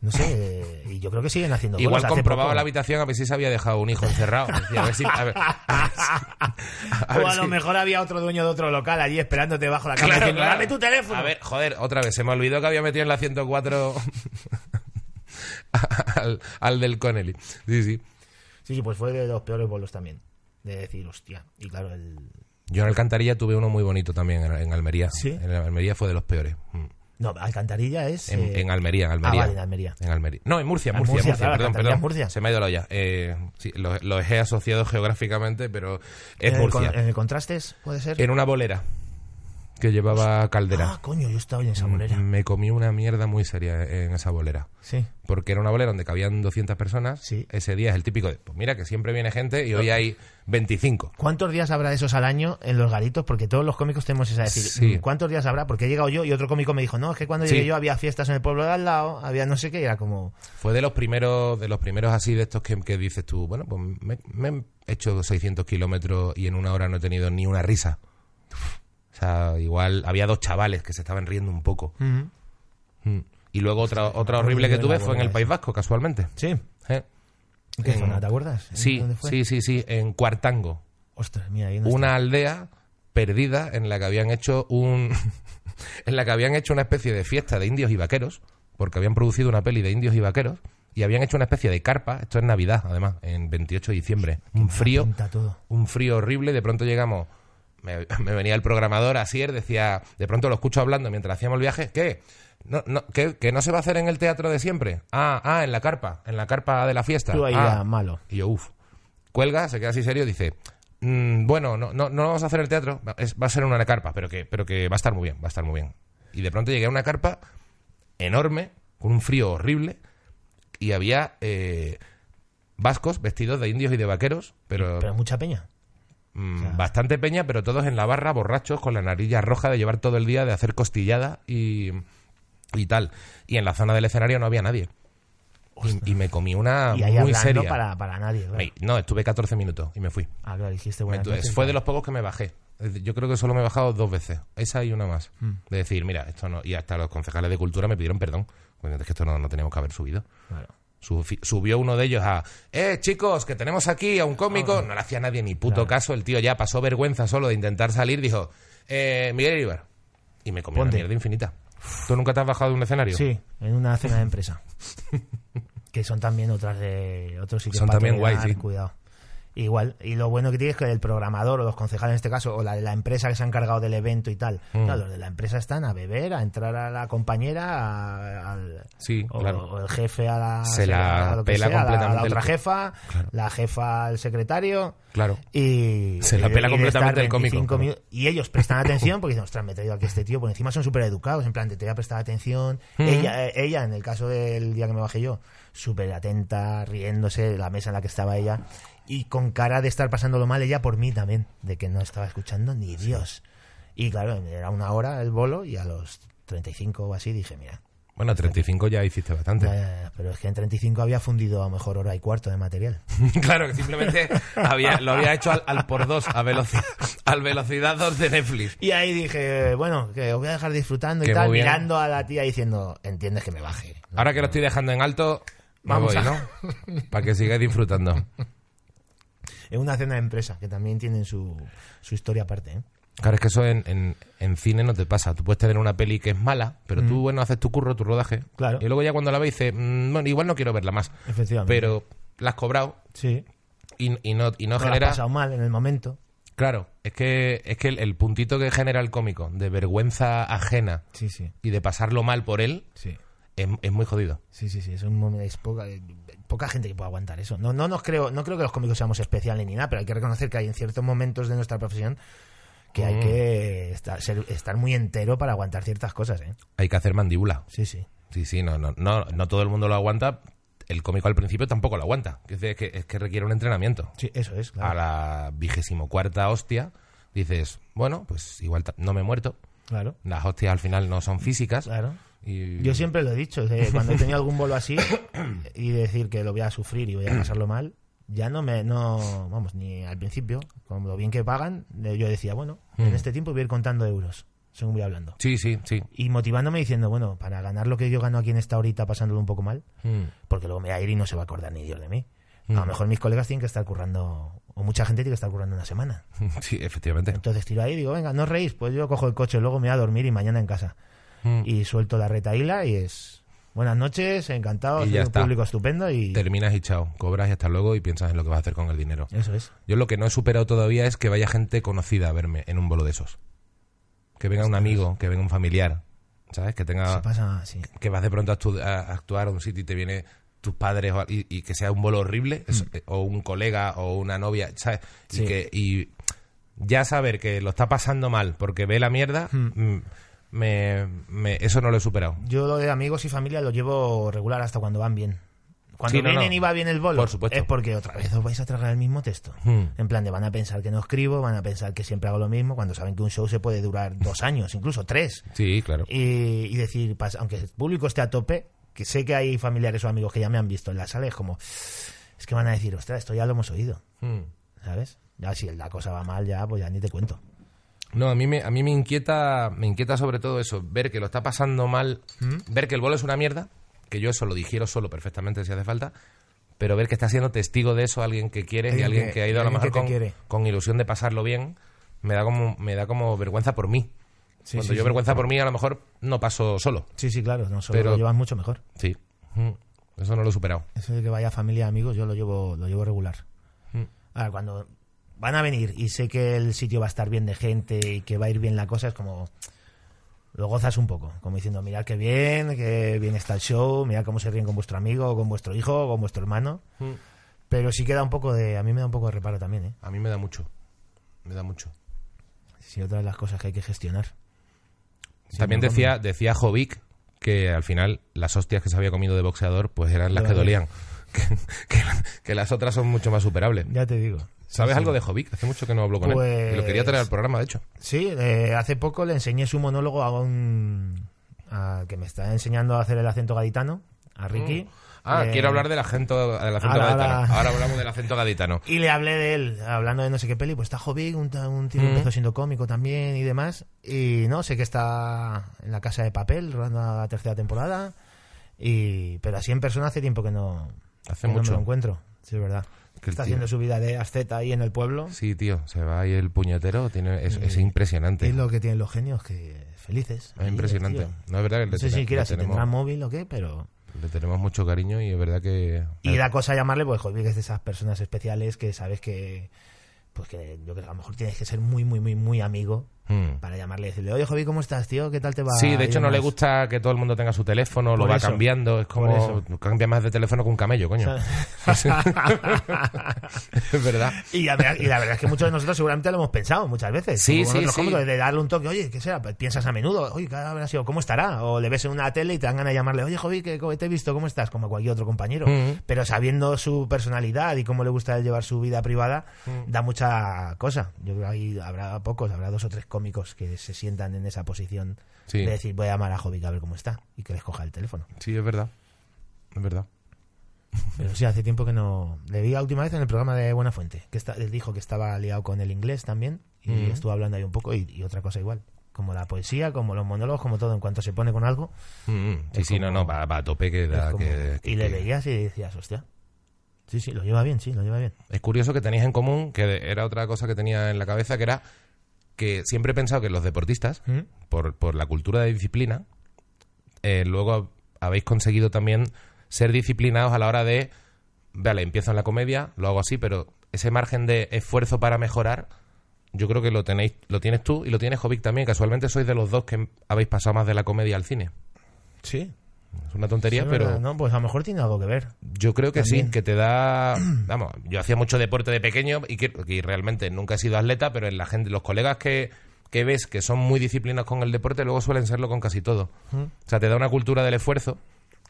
No sé, eh, y yo creo que siguen haciendo Igual comprobaba poco- la habitación a ver si se había dejado un hijo encerrado. Decía, a ver si... A ver, a ver o a lo mor había otro dueño de otro local allí esperándote bajo la cama Claro, diciendo, claro. dame tu teléfono. A ver, joder, otra vez, se me olvidó que había metido en la 104 al, al del Connelly. Sí, sí. Sí, sí, pues fue de los peores bolos también. De decir, hostia. Y claro, el... Yo en Alcantarilla tuve uno muy bonito también en, en Almería. ¿Sí? En Almería fue de los peores. Mm. No, Alcantarilla es... En, eh, en Almería, en Almería. Ah, vale, en Almería. En Almería. No, en Murcia, Ah, Murcia, Murcia, claro, perdón, perdón. Murcia. Se me ha ido la olla. Eh, sí, lo, lo he asociado geográficamente, pero es en, el, Murcia. con- en el Contrastes, ¿puede ser? En una bolera que llevaba caldera. Ah, coño, yo estaba en esa bolera. Mm, Me comí una mierda muy seria en esa bolera. Sí. Porque era una bolera donde cabían 200 personas. Sí. Ese día es el típico de, pues mira que siempre viene gente y hoy hay 25. ¿Cuántos días habrá de esos al año en los garitos? Porque todos los cómicos tenemos esa decir. Sí. mm, ¿Cuántos días habrá? Porque he llegado yo y otro cómico me dijo, no, es que cuando Sí. llegué yo había fiestas en el pueblo de al lado, había no sé qué, y era como... Fue de los primeros, de los primeros así de estos que, que dices tú, bueno, pues me, me he hecho 600 kilómetros y en una hora no he tenido ni una risa. O sea, igual había dos chavales que se estaban riendo un poco. Mm. Y luego otra, otra horrible que tuve fue en el País. Vasco, casualmente. Sí. ¿Eh? ¿En qué En- zona? ¿Te acuerdas? ¿En Sí, dónde fue? sí, sí, sí, en Cuartango. Ostras, mira, ahí no una aldea perdida en la que habían hecho un en la que habían hecho una especie de fiesta de indios y vaqueros porque habían producido una peli de indios y vaqueros y habían hecho una especie de carpa, esto es Navidad además, en 28 de diciembre, un frío, todo. un frío horrible, de pronto llegamos, me, me venía el programador, Asier, decía, de pronto lo escucho hablando mientras hacíamos el viaje, ¿qué? No, no, ¿qué, ¿Que no se va a hacer en el teatro de siempre? Ah, ah, en la carpa, en la carpa de la fiesta. Tú ahí Ah. malo. Y yo, uff. Cuelga, se queda así serio, dice, "Mm, bueno, no, no, no vamos a hacer el teatro, va- es- va a ser una carpa, pero que, pero que va a estar muy bien, va a estar muy bien. Y de pronto llegué a una carpa enorme, con un frío horrible, y había eh, vascos vestidos de indios y de vaqueros, pero, Pero mucha peña. Mm, bastante peña, pero todos en la barra, borrachos, con la narilla roja de llevar todo el día, de hacer costillada y, y tal. Y en la zona del escenario no había nadie. Y, y me comí una y ahí muy seria. para, para nadie. claro. No, estuve 14 minutos y me fui. Ah, claro, dijiste tuve- noches, fue de los pocos que me bajé. Yo creo que solo me he bajado dos veces. Esa y una más. Mm. De decir, mira, esto no. Y hasta los concejales de cultura me pidieron perdón. Porque es que esto no, no teníamos que haber subido. Claro. Subió uno de ellos a, eh, chicos, que tenemos aquí a un cómico. No le hacía nadie ni puto Claro. caso. El tío ya pasó vergüenza solo de intentar salir. Dijo, eh, Miguel Iribar. Y me comió Ponte. una mierda infinita. ¿Tú nunca te has bajado de un escenario? Sí, en una cena de empresa. que son también otras de otros sitios Son para también guay, sí. cuidado. Igual, y lo bueno que tiene es que el programador o los concejales en este caso, o la de la empresa que se ha encargado del evento y tal, Mm. claro, los de la empresa están a beber, a entrar a la compañera, a- al, Sí, o, claro. o el jefe a la, Se la a pela sea, a la- a la, completamente el otra jefa, Claro. la jefa al secretario, Claro. y Se la pela y completamente el cómico. 25 minu- y ellos prestan atención porque dicen, ostras, me he traído aquí este tío, porque encima son súper educados, en plan, te voy a prestar atención. Ujú. ella, eh, ella, en el caso del día que me bajé yo, súper atenta, riéndose, la mesa en la que estaba ella, y con cara de estar pasándolo mal ella por mí también, de que no estaba escuchando ni Dios. Y claro, era una hora el bolo y a los 35 o así dije, mira, Bueno, 35 ya hiciste bastante. ya, ya, ya, pero es que en 35 había fundido a lo mejor hora y cuarto de material. claro, que simplemente había, lo había hecho al, al por dos, a velocidad, al velocidad 2 de Netflix. Y ahí dije, bueno, que os voy a dejar disfrutando y Que tal, bien. mirando a la tía diciendo, entiendes que me baje. Ahora que lo estoy dejando en alto, me Vamos voy, a- ¿no? Para que sigáis disfrutando. Es una cena de empresa, que también tienen su, su historia aparte. ¿eh? Claro, es que eso en, en- en cine no te pasa. Tú puedes tener una peli que es mala, pero tú, bueno, haces tu curro, tu rodaje. Mm. Claro. Y luego ya cuando la ves dices, "Mm, bueno, igual no quiero verla más. Efectivamente. Pero la has cobrado sí. y, y no, y no has genera... pasado mal en el momento. Claro, es que, es que el, el puntito que genera el cómico de vergüenza ajena Sí, sí, y de pasarlo mal por él sí. es, es muy jodido. Sí, sí, sí, es un momento, es poca, poca gente que puede aguantar eso. No, no nos creo, no creo que los cómicos seamos especiales ni nada, pero hay que reconocer que hay en ciertos momentos de nuestra profesión que hay Mm. que estar, ser- estar muy entero para aguantar ciertas cosas, ¿eh? Hay que hacer mandíbula. Sí, sí. Sí, sí, no, no, no, no todo el mundo lo aguanta. El cómico al principio tampoco lo aguanta. Es que, es que, requiere un entrenamiento. Sí, eso es, claro. A la vigésimo cuarta hostia dices, bueno, pues igual no me he muerto. Claro, Las hostias al final no son físicas. claro. Y... Yo siempre lo he dicho, cuando he tenido algún bolo así y decir que lo voy a sufrir y voy a pasarlo mal, ya no me, no, vamos, ni al principio, con lo bien que pagan, yo decía, bueno, en Mm. este tiempo voy a ir contando euros, según voy hablando. Sí, sí, sí. Y motivándome diciendo, bueno, para ganar lo que yo gano aquí en esta horita pasándolo un poco mal, Mm. porque luego me voy a ir y no se va a acordar ni Dios de mí. A lo Mm. mejor mis colegas tienen que estar currando, o mucha gente tiene que estar currando una semana. Sí, efectivamente. Entonces tiro ahí y digo, venga, no os reís, pues yo cojo el coche, luego me voy a dormir y mañana en casa. Mm. Y suelto la retaíla y es buenas noches, encantado, Y ya un está. público estupendo y Terminas y chao. Cobras y hasta luego y piensas en lo que vas a hacer con el dinero. eso es. Yo lo que no he superado todavía es que vaya gente conocida a verme en un bolo de esos. Que venga un amigo, que venga un familiar, ¿sabes? Que tenga... Se pasa que vas de pronto a, actuar a un sitio y te viene tus padres o- y, y que sea un bolo horrible es- eh, o un colega o una novia ¿sabes? y que y ya saber que lo está pasando mal porque ve la mierda mm, me, me- eso no lo he superado Yo lo de amigos y familia lo llevo regular hasta cuando van bien. Cuando Sí, no, vienen no. y va bien el bolo, Por supuesto. es porque otra vez os vais a tragar el mismo texto. Hmm. En plan de van a pensar que no escribo, van a pensar que siempre hago lo mismo, cuando saben que un show se puede durar dos años, incluso tres. sí claro Y, y decir, aunque el público esté a tope, que sé que hay familiares o amigos que ya me han visto en la sala, es como, es que van a decir, ostras, esto ya lo hemos oído, Mm. ¿sabes? Ya si la cosa va mal, ya, pues ya ni te cuento. No a mí me a mí me inquieta me inquieta sobre todo eso ver que lo está pasando mal ver que el bolo es una mierda que yo eso lo digiero solo perfectamente si hace falta pero ver que está siendo testigo de eso alguien que quieres y Alguien que- que, ha ido a lo mejor con, quiere. con ilusión de pasarlo bien me da como me da como vergüenza por mí Sí, cuando sí, yo sí. vergüenza por mí a lo mejor no paso solo Sí, sí, claro, no solo Pero- lo llevas mucho mejor. sí Mm. Eso no lo he superado. Eso de que vaya familia, amigos, yo lo llevo, lo llevo regular. Mm. Ahora, cuando van a venir y sé que el sitio va a estar bien de gente y que va a ir bien la cosa, es como lo gozas un poco, como diciendo, mirad qué bien, qué bien está el show, mirad cómo se ríen con vuestro amigo, con vuestro hijo, con vuestro hermano. Mm. Pero sí queda un poco de, a mí me da un poco de reparo también, ¿eh? A mí me da mucho. Me da mucho. Sí, otra de las cosas que hay que gestionar. Sí, También decía, decía Jovic que al final las hostias que se había comido de boxeador pues eran las que dolían. Que, que- que las otras son mucho más superables. Ya te digo. ¿Sabes Sí, algo sí. de Jovic? Hace mucho que no hablo con él. Pues- Y lo quería traer al programa, de hecho. Sí, eh, hace poco le enseñé su monólogo a un... a- que me está enseñando a hacer el acento gaditano, a Ricky. Ah, Eh, quiero hablar del acento, del acento ahora- gaditano. ahora- Ahora hablamos del acento gaditano. Y le hablé de él, hablando de no sé qué peli, pues está Jovic, un, un tío que Mm. empezó siendo cómico también y demás. Y no, sé que está en la casa de papel, rodando la tercera temporada. Y, pero así en persona hace tiempo que no, Hace que no me lo encuentro, sí es verdad. Que está haciendo su vida de asceta ahí en el pueblo. Sí, tío, se va ahí el puñetero, tiene, es, impresionante. Es lo que tienen los genios, que felices. Es impresionante. Tío. No es verdad que No le, sé tene- siquiera le si tenemos, tendrá móvil o qué, pero... le tenemos mucho cariño y es verdad que... Y da cosa llamarle, pues Jovic es de esas personas especiales que sabes que... Pues que yo creo que a lo mejor tienes que ser muy, muy, muy, muy amigo Mm. para llamarle y decirle, oye Jovic, ¿cómo estás, tío? ¿Qué tal te va? Sí, de hecho no le gusta que todo el mundo tenga su teléfono, lo va eso. cambiando, es como eso. cambia más de teléfono que un camello, coño. es verdad. y, la verdad, y la verdad es que muchos de nosotros seguramente lo hemos pensado muchas veces. Sí, sí, sí. cómicos, De darle un toque, oye, ¿qué será? Pues piensas a menudo, oye, ¿qué habrá sido? ¿Cómo estará? O le ves en una tele y te dan ganas de llamarle, oye, Jovic, que te he visto, ¿cómo estás? Como cualquier otro compañero. Mm. Pero sabiendo su personalidad y cómo le gusta llevar su vida privada, Mm. da mucha cosa. Yo creo que ahí habrá pocos, habrá dos o tres cómicos que se sientan en esa posición Sí. de decir, voy a llamar a Jovic a ver cómo está y que les coja el teléfono. Sí, es verdad. Es verdad. Pero sí, hace tiempo que no. Le vi la última vez en el programa de Buena Fuente, que está, él dijo que estaba liado con el inglés también y Mm. estuvo hablando ahí un poco y, y otra cosa igual. Como la poesía, como los monólogos, como todo. En cuanto se pone con algo, Mm, mm. Sí, sí, no, como- no, va, va a tope que, da, es como- que- y le veías y decías, hostia. Sí, sí, lo lleva bien, sí, lo lleva bien. Es curioso que tenéis en común, que era otra cosa que tenía en la cabeza, que era que siempre he pensado que los deportistas, ¿Mm? por, por la cultura de disciplina, eh, luego habéis conseguido también ser disciplinados a la hora de, vale, empiezo en la comedia, lo hago así, pero ese margen de esfuerzo para mejorar, yo creo que lo tenéis, lo tienes tú y lo tienes Jovic también. Casualmente sois de los dos que habéis pasado más de la comedia al cine. Sí. Es una tontería, Sí, pero No, pues a lo mejor tiene algo que ver. yo creo que También. sí, que te da... Vamos, yo hacía mucho deporte de pequeño y, que, y realmente nunca he sido atleta, pero en la gente, los colegas que, que ves que son muy disciplinados con el deporte, luego suelen serlo con casi todo. O sea, te da una cultura del esfuerzo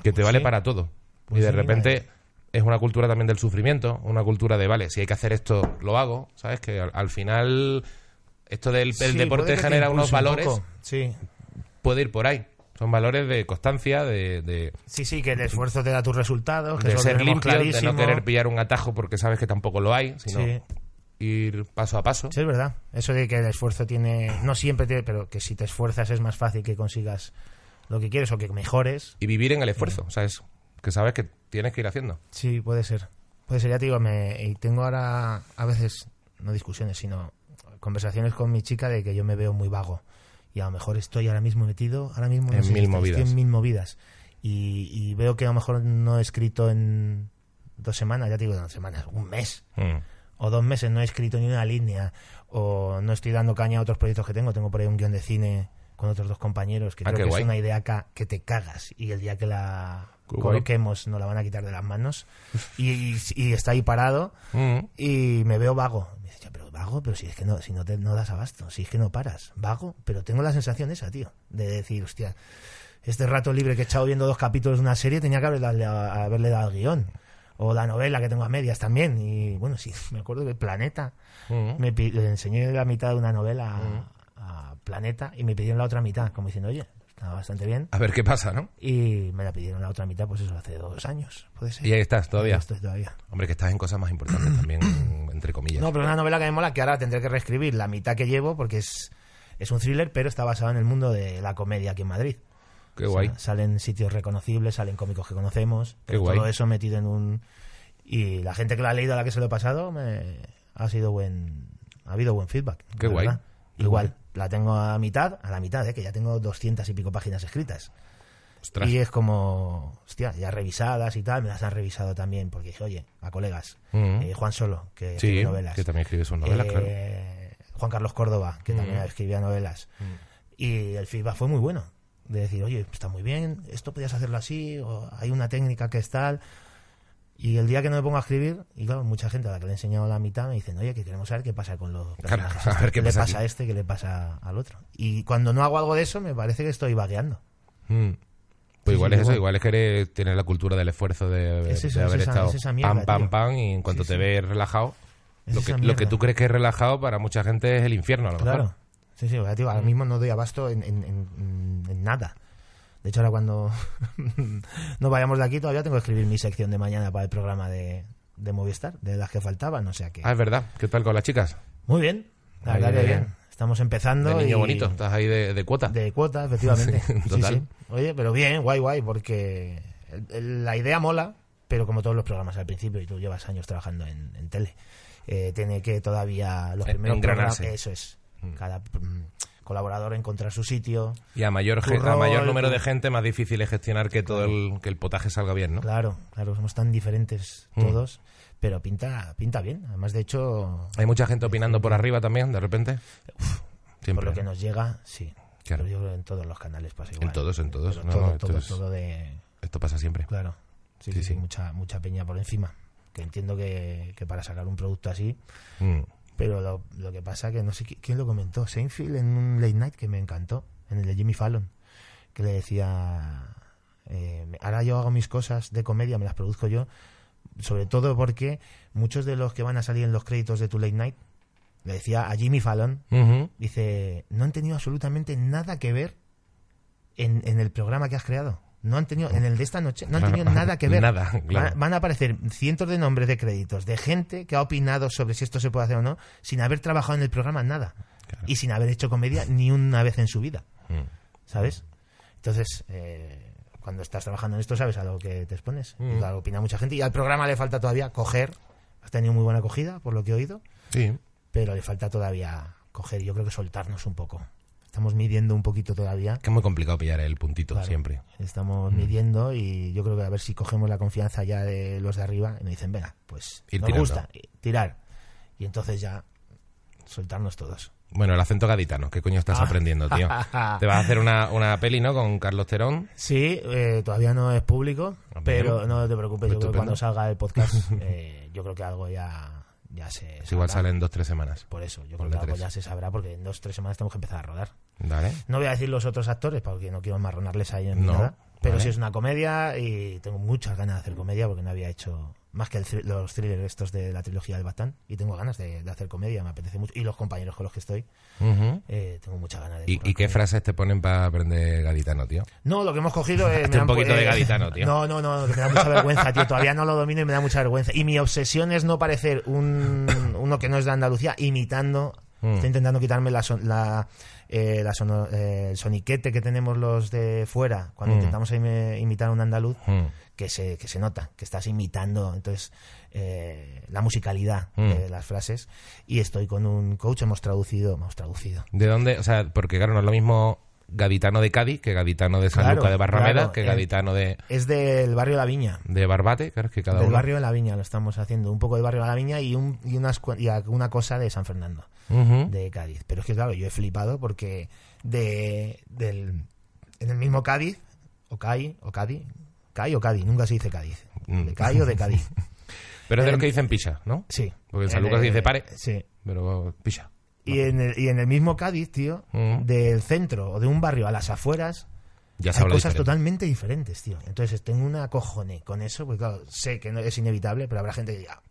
que te Pues vale sí. para todo. Pues y de sí, repente es una cultura también del sufrimiento, una cultura de, vale, si hay que hacer esto, lo hago, ¿sabes? Que al, al final esto del el Sí, deporte genera unos un valores, poco. Sí. puede ir por ahí. Son valores de constancia, de, de, sí, sí, que el esfuerzo te da tus resultados, que de ser limpio, de no clarísimo. querer pillar un atajo porque sabes que tampoco lo hay, sino Sí. ir paso a paso. Sí, es verdad. Eso de que el esfuerzo tiene. No siempre tiene, pero que si te esfuerzas es más fácil que consigas lo que quieres o que mejores. Y vivir en el esfuerzo, o sea, es que sabes que tienes que ir haciendo. Sí, puede ser. Puede ser, ya te digo, me, y tengo ahora a veces, no discusiones, sino conversaciones con mi chica de que yo me veo muy vago. Y a lo mejor estoy ahora mismo metido, ahora mismo no En sé si mil estoy- movidas. estoy en mil movidas. Y, y veo que a lo mejor no he escrito en dos semanas, ya te digo, dos semanas, un mes. Mm. o dos meses no he escrito ni una línea o no estoy dando caña a otros proyectos que tengo. Tengo por ahí un guion de cine con otros dos compañeros que Ah, creo que guay. es una idea que te cagas y el día que la Qué guay. coloquemos nos la van a quitar de las manos y, y- y está ahí parado Mm. y me veo vago. Me dice, "Ya, pero vago, pero si es que no, si no te no das abasto, si es que no paras, vago, pero tengo la sensación esa, tío, de decir, hostia, este rato libre que he echado viendo dos capítulos de una serie tenía que haberle, haberle dado al guion. O la novela que tengo a medias también. Y bueno, sí, me acuerdo que Planeta, Mm. me le enseñé la mitad de una novela a, Planeta y me pidieron la otra mitad, como diciendo, oye, está bastante bien. A ver qué pasa, ¿no? Y me la pidieron la otra mitad, pues eso, hace dos años, puede ser. Y ahí estás todavía. Ahí estoy todavía. Hombre, que estás en cosas más importantes también, entre comillas. No, pero una novela que me mola que ahora tendré que reescribir la mitad que llevo porque es, es un thriller, pero está basado en el mundo de la comedia aquí en Madrid. Qué O sea, guay. salen sitios reconocibles, salen cómicos que conocemos. Qué pero guay. Todo eso metido en un... Y la gente que lo ha leído, a la que se lo he pasado, me... ha sido buen... Ha habido buen feedback. Qué guay. Qué Igual, guay. La tengo a mitad, a la mitad, ¿eh? que ya tengo doscientas y pico páginas escritas. Ostras. Y es como, hostia, ya revisadas y tal, me las han revisado también, porque dije, oye, a colegas, Mm. eh, Juan Solo, que Sí, escribe novelas. que también escribe sus novelas, claro. Eh, Juan Carlos Córdoba, que también Mm. escribía novelas. Y el feedback fue muy bueno. De decir, oye, está muy bien, esto podías hacerlo así, o hay una técnica que es tal. Y el día que no me pongo a escribir, y claro, mucha gente a la que le he enseñado la mitad me dicen, oye, que queremos saber qué pasa con los Claro, personajes. a estos, ver qué le pasa a aquí". este, qué le pasa al otro. Y cuando no hago algo de eso, me parece que estoy vagueando. Mm. Pues Sí, igual sí, es eso, igual. es que tienes la cultura del esfuerzo de, Es eso, de es haber esa- estado es esa mierda, pam, pam, tío. pam, y en cuanto Sí, te sí. ves relajado, lo que, lo que tú crees que es relajado para mucha gente es el infierno, a lo mejor. Claro. Sí, sí, tío, ahora mismo no doy abasto en, en- en- en nada. De hecho, ahora cuando nos vayamos de aquí, todavía tengo que escribir mi sección de mañana para el programa de, de Movistar, de las que faltaban, o sea que... Ah, es verdad. ¿Qué tal con las chicas? Muy bien, la verdad que bien. Estamos empezando De niño y- bonito, estás ahí de, de cuota. De cuota, efectivamente. Sí, total. sí. Oye, pero bien, guay, guay, porque el- el- la idea mola, pero como todos los programas al principio, y tú llevas años trabajando en, en tele, eh, tiene que todavía los En- primeros engranarse. programas... Eso es. Cada mm, colaborador encontrar su sitio. Y a mayor, a mayor número de gente, más difícil es gestionar que todo el, que el potaje salga bien, ¿no? Claro, claro, somos tan diferentes Mm. todos, pero pinta, pinta bien. Además, de hecho, Hay mucha gente opinando por arriba también, de repente. Siempre. por lo que ¿no? nos llega, sí. Claro. Pero yo creo que en todos los canales pasa igual. En todos, en todos. No, todo, no, esto todo, es- todo de... Esto pasa siempre. Claro. Sí, Sí, sí, sí. sí, Mucha, mucha peña por encima. Que entiendo que, que para sacar un producto así. Mm. Pero lo, lo que pasa que no sé qui- quién lo comentó. Seinfeld en un late night que me encantó. En el de Jimmy Fallon. Que le decía. eh, ahora yo hago mis cosas de comedia, me las produzco yo. Sobre todo porque muchos de los que van a salir en los créditos de tu late night. Le decía a Jimmy Fallon. Dice, no han tenido absolutamente nada que ver en, en el programa que has creado. No han tenido, en el de esta noche, no han tenido nada que ver. Nada, claro. Van, van a aparecer cientos de nombres de créditos de gente que ha opinado sobre si esto se puede hacer o no, sin haber trabajado en el programa nada. Claro. Y sin haber hecho comedia ni una vez en su vida. Mm. ¿Sabes? Entonces, eh, cuando estás trabajando en esto, sabes a lo que te expones. Mm. Claro, opina mucha gente. Y al programa le falta todavía coger. Has tenido muy buena acogida, por lo que he oído Sí. pero le falta todavía coger y yo creo que soltarnos un poco. Estamos midiendo un poquito todavía. Que es muy complicado pillar el puntito Claro. siempre. Estamos Mm. midiendo y yo creo que a ver si cogemos la confianza ya de los de arriba y nos dicen, venga, pues Ir nos tirando. gusta, tirar. Y entonces ya soltarnos todos. Bueno, el acento gaditano, ¿qué coño estás Ah. aprendiendo, tío? Te vas a hacer una, una peli, ¿no? Con Carlos Terón. Sí, eh, todavía no es público, Ah, pero no te preocupes, yo creo que cuando salga el podcast, eh, yo creo que algo ya, ya se Pues igual sabrá. sale en dos, tres semanas. Por eso, yo creo que algo ya se sabrá porque en dos tres semanas tenemos que empezar a rodar. ¿Vale? No voy a decir los otros actores porque no quiero marronarles ahí en No, nada. Pero vale. sí es una comedia y tengo muchas ganas de hacer comedia porque no había hecho más que el los thrillers estos de la trilogía del Batán. Y tengo ganas de, de hacer comedia, me apetece mucho. Y los compañeros con los que estoy, Ujú. eh, tengo muchas ganas de ¿Y, y qué frases te ponen para aprender gaditano, tío? No, lo que hemos cogido es... Hazte un poquito de gaditano, tío. No, no, no, que me da mucha vergüenza, tío. Todavía no lo domino y me da mucha vergüenza. Y mi obsesión es no parecer un, uno que no es de Andalucía imitando... Mm. Estoy intentando quitarme la, son- la, eh, la sono- eh, el soniquete que tenemos los de fuera cuando Mm. intentamos imi- imitar a un andaluz, Mm. Que se, que se nota, que estás imitando entonces eh, la musicalidad Mm. de las frases. Y estoy con un coach, hemos traducido, hemos traducido. ¿De dónde? O sea, porque claro, no es lo mismo gaditano de Cádiz que gaditano de San Claro, Luca de Barrameda claro, que gaditano de, Es del barrio La Viña. de Barbate, claro, es que cada del uno... barrio de La Viña lo estamos haciendo. Un poco del barrio de La Viña y, un, y, unas, y alguna cosa de San Fernando, Ujú. de Cádiz. Pero es que, claro, yo he flipado porque de, del, en el mismo Cádiz, o Cai, o Cádiz, Cai o Cádiz, nunca se dice Cádiz. Mm. De Cai o de Cádiz. Pero es de los que dicen picha, ¿no? Sí. Porque en San Lucas el- dice pare, Sí. pero picha. Y en, el, y en el mismo Cádiz, tío, Mm. del centro o de un barrio a las afueras, Ya se hay cosas diferente. totalmente diferentes, tío. Entonces tengo una cojone con eso, porque claro, sé que no es inevitable, pero habrá gente que diga,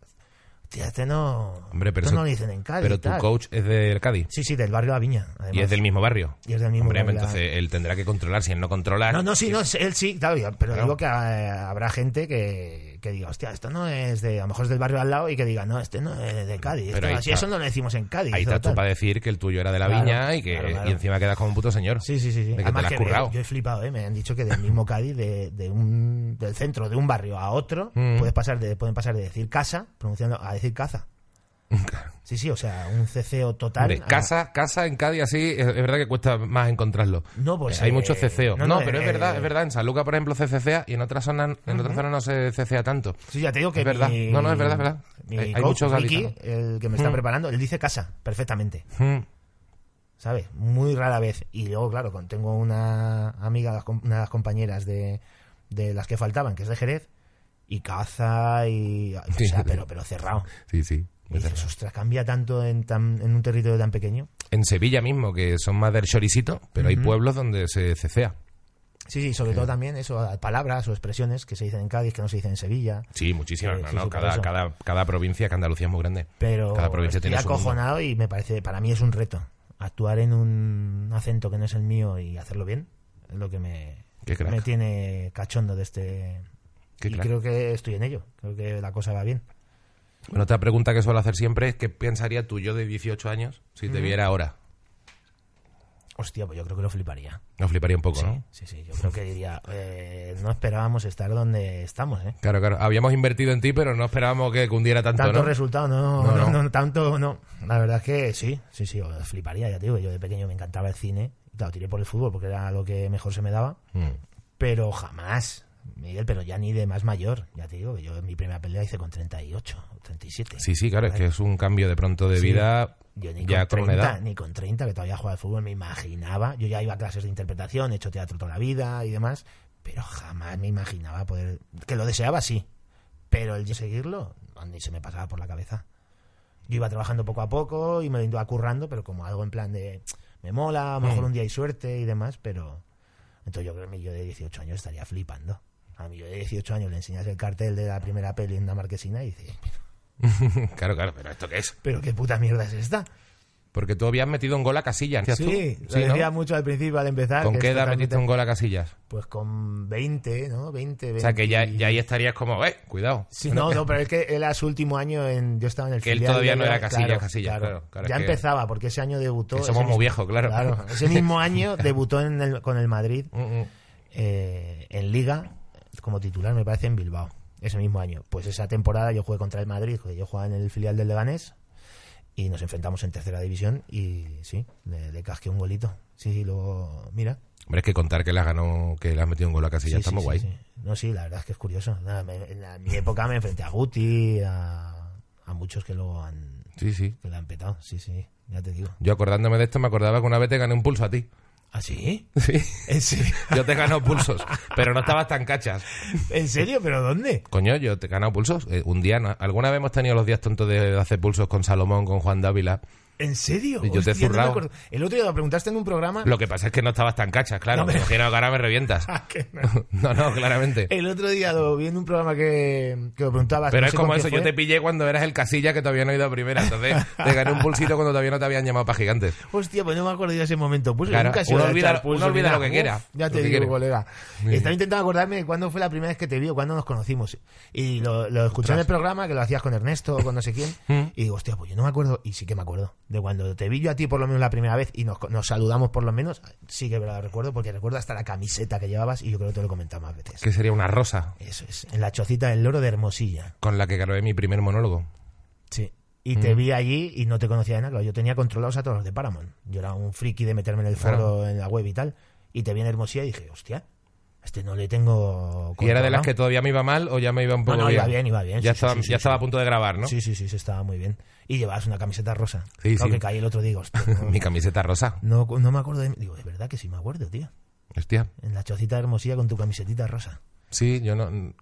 tío, este no, Hombre, pero esto eso- no lo dicen en Cádiz. Pero tu tal". coach es del Cádiz Sí, sí, del barrio La Viña, además. y es del mismo barrio. Y es del mismo Hombre, barrio, entonces él tendrá que controlar. Si él no controla... No, no, sí, no, él sí, claro, pero Claro. digo que eh, habrá gente que, que diga, hostia, esto no es de, a lo mejor es del barrio al lado y que diga, no, este no es de Cádiz. Pero esto- está. eso no lo decimos en Cádiz. Ahí está tú para decir que el tuyo era de la Claro, viña y que claro, claro. y encima quedas como un puto señor. Sí, sí, sí. sí. De que te la has currado. yo he flipado, ¿eh? Me han dicho que del mismo Cádiz, de, de un, del centro de un barrio a otro, Mm. puedes pasar de, pueden pasar de decir casa, pronunciando, a decir caza. Sí, sí, o sea, un ceceo total. Hombre, casa, casa en Cádiz así, es, es verdad que cuesta más encontrarlo. No, pues, Eh, hay eh, mucho ceceo. no, No, no, pero es eh, verdad, es verdad. En San Lucas, por ejemplo, se cecea y en otras zonas, en otras zonas no se cecea tanto. Sí, ya te digo que Es verdad. No, no, es verdad, es verdad. Mi Hay- coach, muchos Ricky, el que me está Mm. preparando, él dice casa, perfectamente. Mm. ¿sabes? Muy rara vez. Y luego, claro, tengo una amiga, una de las compañeras de, de las que faltaban, que es de Jerez, y caza y... O Sí. sea, pero, pero cerrado. Sí, sí. Y dices, ostras, cambia tanto en, tan, en un territorio tan pequeño. En Sevilla mismo, que son más del choricito, pero hay pueblos donde se cecea. Sí, sí, sobre todo también eso, palabras o expresiones que se dicen en Cádiz, que no se dicen en Sevilla. Sí, muchísimas. Sí, no, sí, no, sí, cada, cada, cada provincia, que Andalucía es muy grande. Pero Cada provincia estoy tiene acojonado y me parece, para mí es un reto. Actuar en un acento que no es el mío y hacerlo bien es lo que me, me tiene cachondo de este... Qué y crack. creo que estoy en ello. Creo que la cosa va bien. Bueno, otra pregunta que suelo hacer siempre es: ¿qué pensaría tu yo de 18 años si te viera ahora? Hostia, pues yo creo que lo fliparía. Nos fliparía un poco, Sí, ¿no? sí, sí. Yo creo que diría, eh, no esperábamos estar donde estamos, ¿eh? Claro, claro. Habíamos invertido en ti, pero no esperábamos que cundiera tanto, Tanto ¿no? resultado, no, No, no, no. no, tanto, no. La verdad es que sí, sí, sí, lo fliparía, ya te digo. Yo de pequeño me encantaba el cine. Claro, tiré por el fútbol porque era lo que mejor se me daba. Mm. Pero jamás, Miguel, pero ya ni de más mayor. Ya te digo, yo en mi primera pelea hice con 38 o 37. Sí, sí, claro, es que es un cambio de pronto de Sí. vida Yo ni ya con con una 30, edad. ni con 30, que todavía jugaba al fútbol, me imaginaba. Yo ya iba a clases de interpretación, he hecho teatro toda la vida y demás, pero jamás me imaginaba poder. Que lo deseaba, sí, pero el seguirlo, ni se me pasaba por la cabeza. Yo iba trabajando poco a poco y me lo iba currando, pero como algo en plan de. Me mola, a lo mejor Mm. un día hay suerte y demás, pero. Entonces yo creo que yo de 18 años estaría flipando. A mí yo de 18 años le enseñas el cartel de la primera peli en una marquesina y dices, claro, claro, pero ¿esto qué es? ¿pero qué puta mierda es esta? Porque tú habías metido un gol a Casillas, ¿decías Sí, tú? lo ¿no? decía mucho al principio al empezar. ¿Con qué edad metiste un gol a Casillas? Pues con 20, ¿no? 20, 20. O sea, que ya, ya ahí estarías como, eh, cuidado. Sí, no, no, pero es que era su último año en. Yo estaba en el Que él todavía no era Casillas, claro, Casillas, claro, claro, ya empezaba, porque ese año debutó. Que ese somos muy mismo- viejos, claro. Ese mismo año debutó en el- con el Madrid Mm, mm. eh, en Liga, como titular, me parece, en Bilbao. Ese mismo año. Pues esa temporada yo jugué contra el Madrid, que yo jugaba en el filial del Leganés. Y nos enfrentamos en tercera división y sí, le, le casqué un golito. Sí, sí, luego, mira, Hombre, es que contar que has ganado, que le has metido un gol a Casillas Sí, está sí, muy sí, guay. sí. No, sí, la verdad es que es curioso. Nada, me- en, la- en mi época me enfrenté a Guti, a, a muchos que luego han, Sí, sí. que la han petado. Sí, sí, ya te digo. Yo acordándome de esto me acordaba que una vez te gané un pulso a ti. ¿Ah, sí? Sí. ¿En serio? Yo te he ganado pulsos, pero no estabas tan cachas. ¿En serio? ¿Pero dónde? Coño, yo te he ganado pulsos. Eh, un día, ¿no? alguna vez hemos tenido los días tontos de hacer pulsos con Salomón, con Juan Dávila. ¿En serio? Yo te he Hostia, no me zurrado. El otro día lo preguntaste en un programa. Lo que pasa es que no estabas tan cachas, claro. No, me que ahora me revientas. Ah, que no. No, no, claramente. El otro día lo vi en un programa que, que lo preguntabas. Pero no es como eso, yo te pillé cuando eras el casilla que todavía no he ido a primera. Entonces te gané un pulsito cuando todavía no te habían llamado para gigantes. Hostia, pues no me acuerdo de ese momento. Pues Claro, nunca he uno olvida- pulso uno olvida lo que quiera, Uf, ya te digo, quiere. colega. Sí. Estaba intentando acordarme de cuándo fue la primera vez que te vi o cuándo nos conocimos. Y lo, lo escuché en el programa, que lo hacías con Ernesto o con no sé quién. Mm. y digo, hostia, pues yo no me acuerdo. Y sí que me acuerdo. De cuando te vi yo a ti por lo menos la primera vez y nos, nos saludamos por lo menos. Sí que me lo recuerdo porque recuerdo hasta la camiseta que llevabas y yo creo que te lo he comentado más veces. Que sería una rosa Eso es. En la chocita del loro de Hermosilla. con la que grabé mi primer monólogo. Sí. Y Mm. te vi allí y no te conocía de nada. Yo tenía controlados a todos los de Paramount. Yo era un friki de meterme en el foro, Claro. en la web y tal. Y te vi en Hermosilla y dije, hostia, este no le tengo. ¿Y era de las que todavía me iba mal o ya me iba un No, poco no, bien? iba bien, iba bien. Ya, sí, estaba, sí, sí, ya estaba a punto de grabar, ¿no? Sí, sí, sí, sí, estaba muy bien. Y llevabas una camiseta rosa. Sí, Claro sí. que caí el otro día, digo, hostia, no, Mi camiseta rosa. no, no me acuerdo de... Digo, es verdad que sí me acuerdo, tío. Hostia. En la chocita de Hermosilla con tu camisetita rosa. Sí, yo no...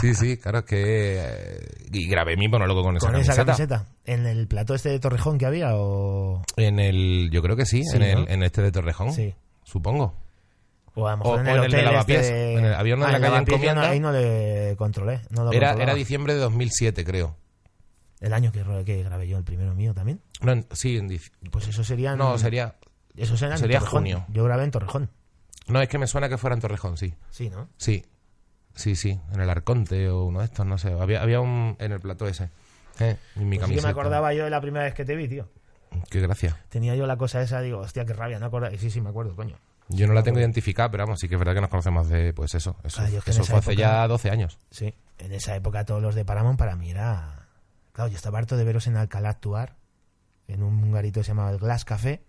Sí, sí, claro, es que... Y grabé mi monólogo con esa Con camiseta. esa camiseta. ¿En el plató este de Torrejón que había o...? En el... Yo creo que sí, Sí, en, el, en este de Torrejón. Sí. Supongo. O a lo O- mejor en o el en el de Lavapiés. este En el- había uno en la calle no- Encomienda. Ahí no le controlé. No lo Era, controlaba. era diciembre de 2007, creo. El año que, grabé yo el primero mío también. No, en- sí, en dic- Pues eso sería... No, sería... Eso sería, sería junio. Yo grabé en Torrejón. No, es que me suena que fuera en Torrejón, sí. Sí, ¿no? Sí, sí, sí, en el Arconte o uno de estos, no sé. Había, había un en el plató ese. Eh, en mi Pues sí que camiseta. me acordaba yo de la primera vez que te vi, tío. Qué gracia. Tenía yo la cosa esa, digo, hostia, qué rabia, no acordaba. Y sí, sí, me acuerdo, coño. Yo no la tengo identificada, pero vamos, sí que es verdad que nos conocemos de, pues eso. Eso, Ah, yo es que en eso esa fue hace época- ya 12 años. Sí. En esa época todos los de Paramount para mí era claro, yo estaba harto de veros en Alcalá actuar, en un garito que se llamaba el Glass Café,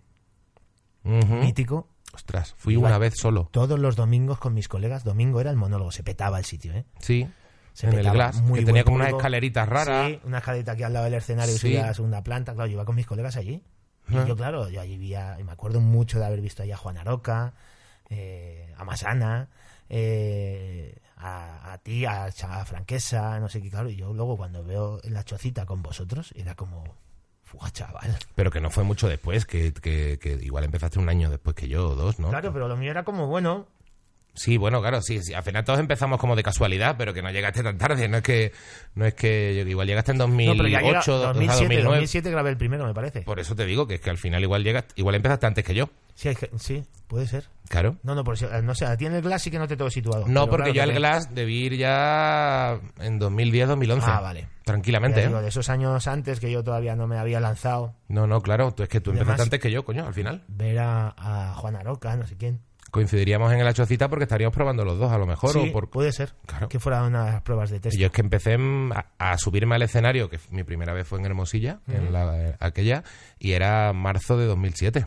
mítico. Ostras, fui Iba- una vez solo. Todos los domingos con mis colegas, domingo era el monólogo, se petaba el sitio, ¿eh? Sí, Se en el petaba, Glass, muy que tenía como unas escaleritas raras. Sí, una escalerita aquí al lado del escenario Sí. subía a la segunda planta. Claro, yo iba con mis colegas allí. Y Ajá. yo, claro, yo allí vi a- y me acuerdo mucho de haber visto ahí a Juan Aroca, eh, a Masana, eh, a, a ti, a, a Franquesa, no sé qué, claro. Y yo luego cuando veo la chocita con vosotros, era como, fuga, chaval. Pero que no fue mucho después, que, que- que igual empezaste un año después que yo, o dos, ¿no? Claro, pero lo mío era como, bueno, Sí, bueno, claro, sí, sí. Al final todos empezamos como de casualidad, pero que no llegaste tan tarde. No es que, no es que igual llegaste en no, pero ya 2008, llega, o sea, 2007, 2009. 2007 grabé el primero, me parece. Por eso te digo que es que al final igual llegas, igual empezaste antes que yo. Sí, hay que- sí, puede ser. Claro. No, no, por si- no sé, a ti en el Glass sí que no te tengo situado. No, porque claro yo al Glass debí ir ya en 2010, 2011. Ah, vale. Tranquilamente, Ya digo, ¿eh? de esos años antes que yo todavía no me había lanzado, No, no, claro, tú es que tú empezaste antes que yo, coño, al final. ver a, a Juan Aroca, no sé quién. Coincidiríamos en el Chocita porque estaríamos probando los dos, a lo mejor. Sí, o por... puede ser. Claro. Que fuera unas pruebas de test. Yo es que empecé a, a subirme al escenario, que mi primera vez fue en Hermosilla, en la, aquella, y era marzo de 2007.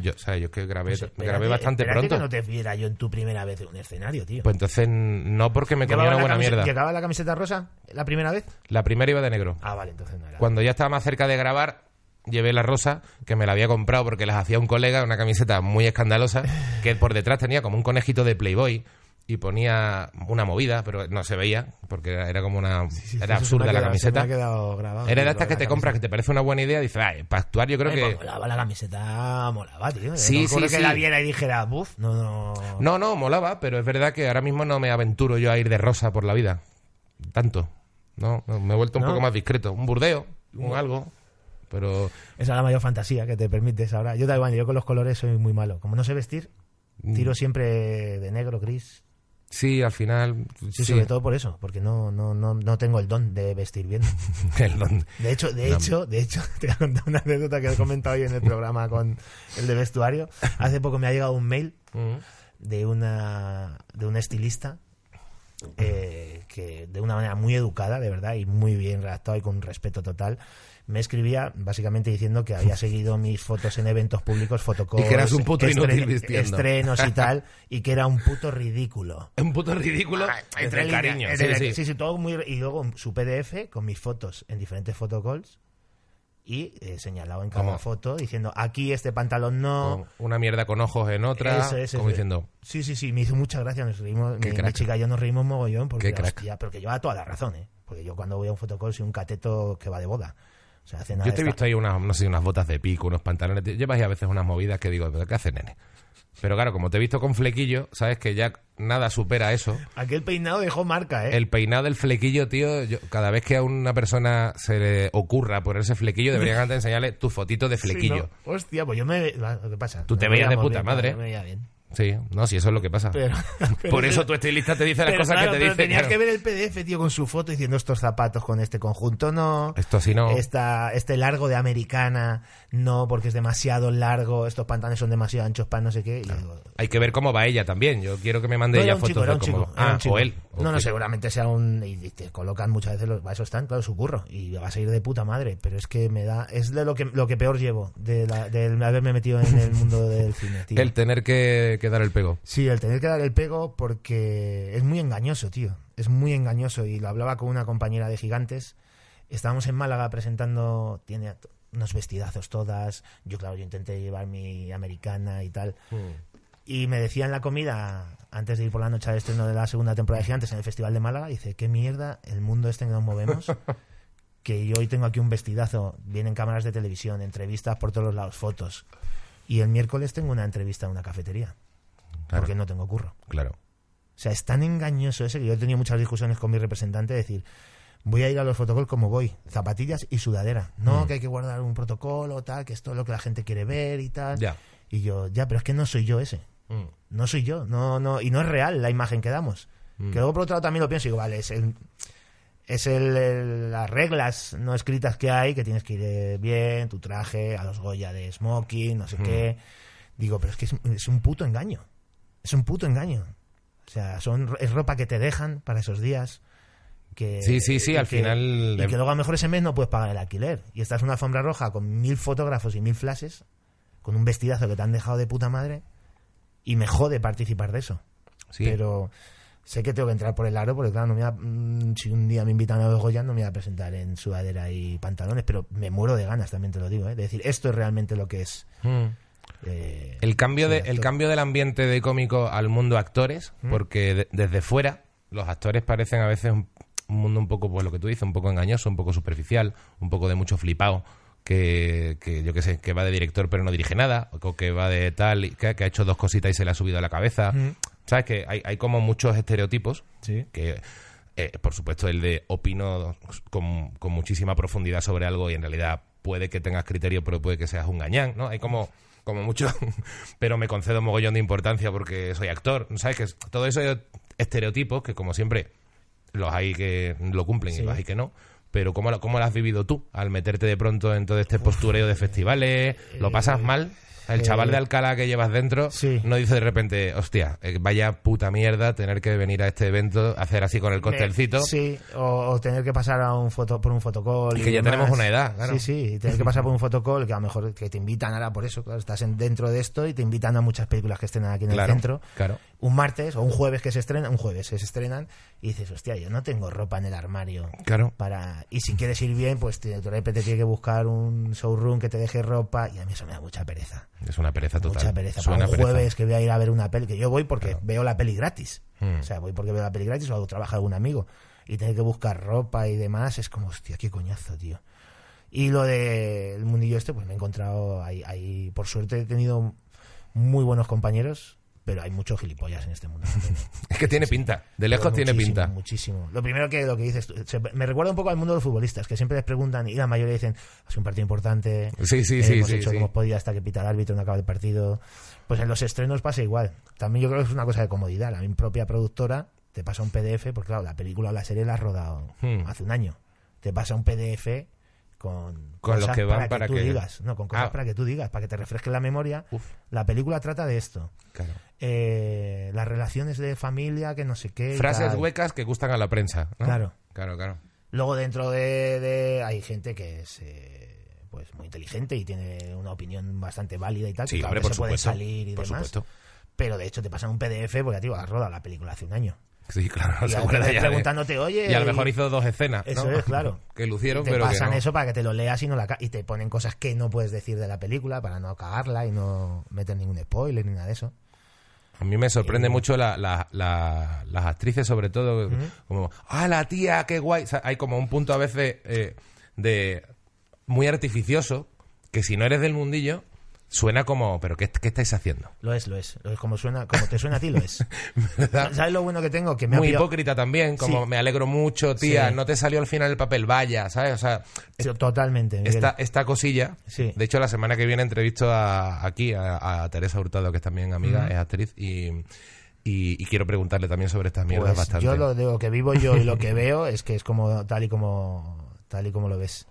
Yo, o sea, yo es que grabé, Pues espérate, grabé bastante pronto. que no te viera yo en tu primera vez en un escenario, tío. Pues entonces, no porque me comía ¿Llevaba una buena camise- mierda. ¿Llegaba la camiseta rosa la primera vez? La primera iba de negro. Ah, vale, entonces no era. Cuando ya estaba más cerca de grabar, llevé la rosa, que me la había comprado porque las hacía un colega, una camiseta muy escandalosa, que por detrás tenía como un conejito de Playboy y ponía una movida, pero no se veía, porque era, era como una... Sí, sí, era me absurda la camiseta. grabado, Era de estas que te compras, que te parece una buena idea, dices, ay, para actuar yo creo Ay, que... pues molaba la camiseta, molaba, tío. Sí, no sí, que sí. la viera y dijera, buf, no, no. No, no, molaba, pero es verdad que ahora mismo no me aventuro yo a ir de rosa por la vida. Tanto. No, no, me he vuelto un No. poco más discreto. Un burdeo, un algo. Pero Esa es la mayor fantasía que te permites ahora. Yo igual, yo con los colores soy muy malo. Como no sé vestir, Mm. tiro siempre de negro, gris. sí, al final. Sí, Sí, sobre todo por eso, porque no, no, no, no tengo el don de vestir bien. El don- De hecho, de No. hecho, de hecho, te voy a contar una anécdota que he comentado hoy en el programa con el de vestuario. Hace poco me ha llegado un mail Mm. de una de un estilista eh, que de una manera muy educada, de verdad, y muy bien redactado y con respeto total, me escribía básicamente diciendo que había seguido mis fotos en eventos públicos, fotocalls, Y que eras un puto inútil vistiendo. estrenos y tal, y que era un puto ridículo. Un puto ridículo. Entre el líneas, cariño. entre Sí, el- sí. sí, todo muy... Y luego su PDF con mis fotos en diferentes photocalls y eh, señalado en cada ¿Cómo? foto diciendo aquí este pantalón no... Una mierda con ojos en otra. Eso, eso, como eso. diciendo. Sí, sí, sí, me hizo mucha gracia, nos reímos, mi, mi crack. chica y yo nos reímos mogollón porque, Qué crack. hostia, pero que lleva toda la razón, ¿eh? Porque yo cuando voy a un fotocall soy un cateto que va de boda. O sea, Yo te he visto ahí unas, no sé, unas botas de pico, unos pantalones. Llevas ahí a veces unas movidas que digo, ¿pero qué hace nene? Pero claro, como te he visto con flequillo, sabes que ya nada supera eso. Aquel peinado dejó marca, ¿eh? El peinado del flequillo, tío, yo- cada vez que a una persona se le ocurra ponerse flequillo, deberían antes enseñarle tu fotito de Sí, flequillo. ¿no? Hostia, pues yo me... ¿Qué pasa? Tú te veías de puta bien, madre. Me veía bien. Sí, no, si eso es lo que pasa. Pero, pero Por es- eso tu estilista te dice las cosas claro, que te pero dice. Tenías claro. que ver el PDF, tío, con su foto diciendo estos zapatos con este conjunto no. Esto así no. Esta, este largo de americana, no, porque es demasiado largo, estos pantalones son demasiado anchos para no sé qué. digo, Hay que ver cómo va ella también. Yo quiero que me mande no, ella fotos chico, de cómo chico, Ah, o él. No, no, seguramente sea un. Y te colocan muchas veces, los, eso están, claro, su curro. Y vas a ir de puta madre. Pero es que me da. Es de lo que, lo que peor llevo de, la- de haberme metido en el mundo del cine, tío. El tener que, que dar el pego. Sí, el tener que dar el pego porque es muy engañoso, tío. Es muy engañoso. Y lo hablaba con una compañera de Gigantes. Estábamos en Málaga presentando. Tiene unos vestidazos todas. Yo, claro, yo intenté llevar mi americana y tal. Y me decía en la comida, antes de ir por la noche al estreno de la segunda temporada de Gigantes en el Festival de Málaga, dice, qué mierda el mundo este en que nos movemos. que yo hoy tengo aquí un vestidazo, vienen cámaras de televisión, entrevistas por todos los lados, fotos. Y el miércoles tengo una entrevista en una cafetería, Claro, porque no tengo curro. claro. O sea, es tan engañoso ese que yo he tenido muchas discusiones con mi representante de decir, voy a ir a los protocolos como voy, zapatillas y sudadera. No, Mm. que hay que guardar un protocolo, tal, que esto es lo que la gente quiere ver y tal. Ya. Y yo, ya, pero es que no soy yo ese. Mm. No soy yo, no, no, y no es real la imagen que damos. Mm. Que luego por otro lado también lo pienso y digo, vale, es el, es el, el- las reglas no escritas que hay, que tienes que ir eh, bien, tu traje, a los Goya de smoking, no sé qué. Digo, pero es que es, es un puto engaño. Es un puto engaño. O sea, son, es ropa que te dejan para esos días. Que, Sí, sí, sí, al que- final Y que luego a lo mejor ese mes no puedes pagar el alquiler. Y estás en una alfombra roja con mil fotógrafos y mil flashes, con un vestidazo que te han dejado de puta madre, y me jode participar de eso. Sí. Pero sé que tengo que entrar por el aro, porque claro, no me a- mm, si un día me invitan a los Goya, no me voy a presentar en sudadera y pantalones, pero me muero de ganas, también te lo digo, ¿eh? de decir, esto es realmente lo que es. Mm. Eh, El cambio, de, el cambio del ambiente de cómico al mundo actores, Mm. porque de- desde fuera los actores parecen a veces un, un mundo un poco, pues lo que tú dices, un poco engañoso, un poco superficial, un poco de mucho flipado, que, que yo qué sé, que va de director pero no dirige nada, o que va de tal, y que, que ha hecho dos cositas y se le ha subido a la cabeza. Mm. ¿Sabes? Que hay, hay como muchos estereotipos Sí. que eh, por supuesto el de opino con, con muchísima profundidad sobre algo y en realidad puede que tengas criterio pero puede que seas un gañán no hay como como mucho pero me concedo un mogollón de importancia porque soy actor sabes que todo eso es estereotipos que como siempre los hay que lo cumplen Sí. y los hay que no pero ¿cómo, lo- ¿cómo lo has vivido tú al meterte de pronto en todo este postureo de festivales? ¿Lo pasas mal? El eh, chaval de Alcalá que llevas dentro sí. no dice de repente, hostia, eh, vaya puta mierda tener que venir a este evento, hacer así con el costelcito. Sí, o, o tener que pasar a un foto, por un fotocall. Y que ya demás. tenemos una edad, claro. Sí, sí, y tener que pasar por un fotocall que a lo mejor que te invitan ahora por eso, claro, estás en- dentro de esto y te invitan a muchas películas que estén aquí en Claro, el centro. claro. Un martes o un jueves que se estrena, un jueves que se estrenan y dices, hostia, yo no tengo ropa en el armario. Claro. Para... Y si quieres ir bien, pues te- de repente tienes que buscar un showroom que te deje ropa y a mí eso me da mucha pereza. Es una pereza total. Mucha pereza. Suena Para un pereza. jueves que voy a ir a ver una peli, que yo voy porque veo la peli gratis. Hmm. O sea, voy porque veo la peli gratis o trabaja algún amigo. Y tener que buscar ropa y demás es como, hostia, qué coñazo, tío. Y lo del mundillo este, pues me he encontrado ahí, ahí- por suerte he tenido muy buenos compañeros, pero hay muchos gilipollas en este mundo. Es que tiene pinta. De lejos tiene pinta. Muchísimo. Lo primero que lo que dices, se- me recuerda un poco al mundo de los futbolistas, que siempre les preguntan y la mayoría dicen, ha sido un partido importante, Sí, sí, eh, sí, hemos sí, hecho sí. que hemos podido hasta que pita el árbitro no acaba el partido. Pues en los estrenos pasa igual. También yo creo que es una cosa de comodidad. La mi propia productora te pasa un PDF, porque claro, la película o la serie la has rodado Hmm. hace un año. Te pasa un PDF con, Con los cosas que van para que para tú que- digas. No, con cosas Ah. para que tú digas, para que te refresque la memoria. Uf. La película trata de esto. Claro. Eh, las relaciones de familia, que no sé qué. Frases tal. huecas que gustan a la prensa. ¿no? Claro. Claro, claro. Luego dentro de, de- hay gente que es eh, pues muy inteligente y tiene una opinión bastante válida y tal, Sí, que claro hombre, que por se puede supuesto. salir y por demás. supuesto. Pero de hecho te pasan un PDF porque tío, has rodado la película hace un año. Sí, claro. y se ya de- preguntándote, oye, Y a lo mejor hizo dos escenas. ¿no? Eso es, claro. que lucieron, te pero que pasan no. eso para que te lo leas y no la y te ponen cosas que no puedes decir de la película para no cagarla y no meter ningún spoiler ni nada de eso. A mí me sorprende Eh, mucho la- la- la- las actrices, sobre todo, como, ah, la tía, qué guay. O sea, hay como un punto a veces eh, de muy artificioso que si no eres del mundillo, suena como, pero ¿qué, qué estáis haciendo? Lo es, lo es. Lo es como suena, como te suena a ti, lo es. ¿Sabes lo bueno que tengo? Que me Muy pillado- hipócrita también, como Sí. me alegro mucho, tía, Sí. no te salió al final el papel, vaya, ¿sabes? O sea, Sí, Totalmente. Esta, esta cosilla, Sí. de hecho la semana que viene entrevisto a, aquí a, a Teresa Hurtado, que es también amiga, es actriz, y, y- y quiero preguntarle también sobre estas mierdas Pues bastante. Yo lo, de lo que vivo yo y lo que veo es que es como tal y como tal y como lo ves.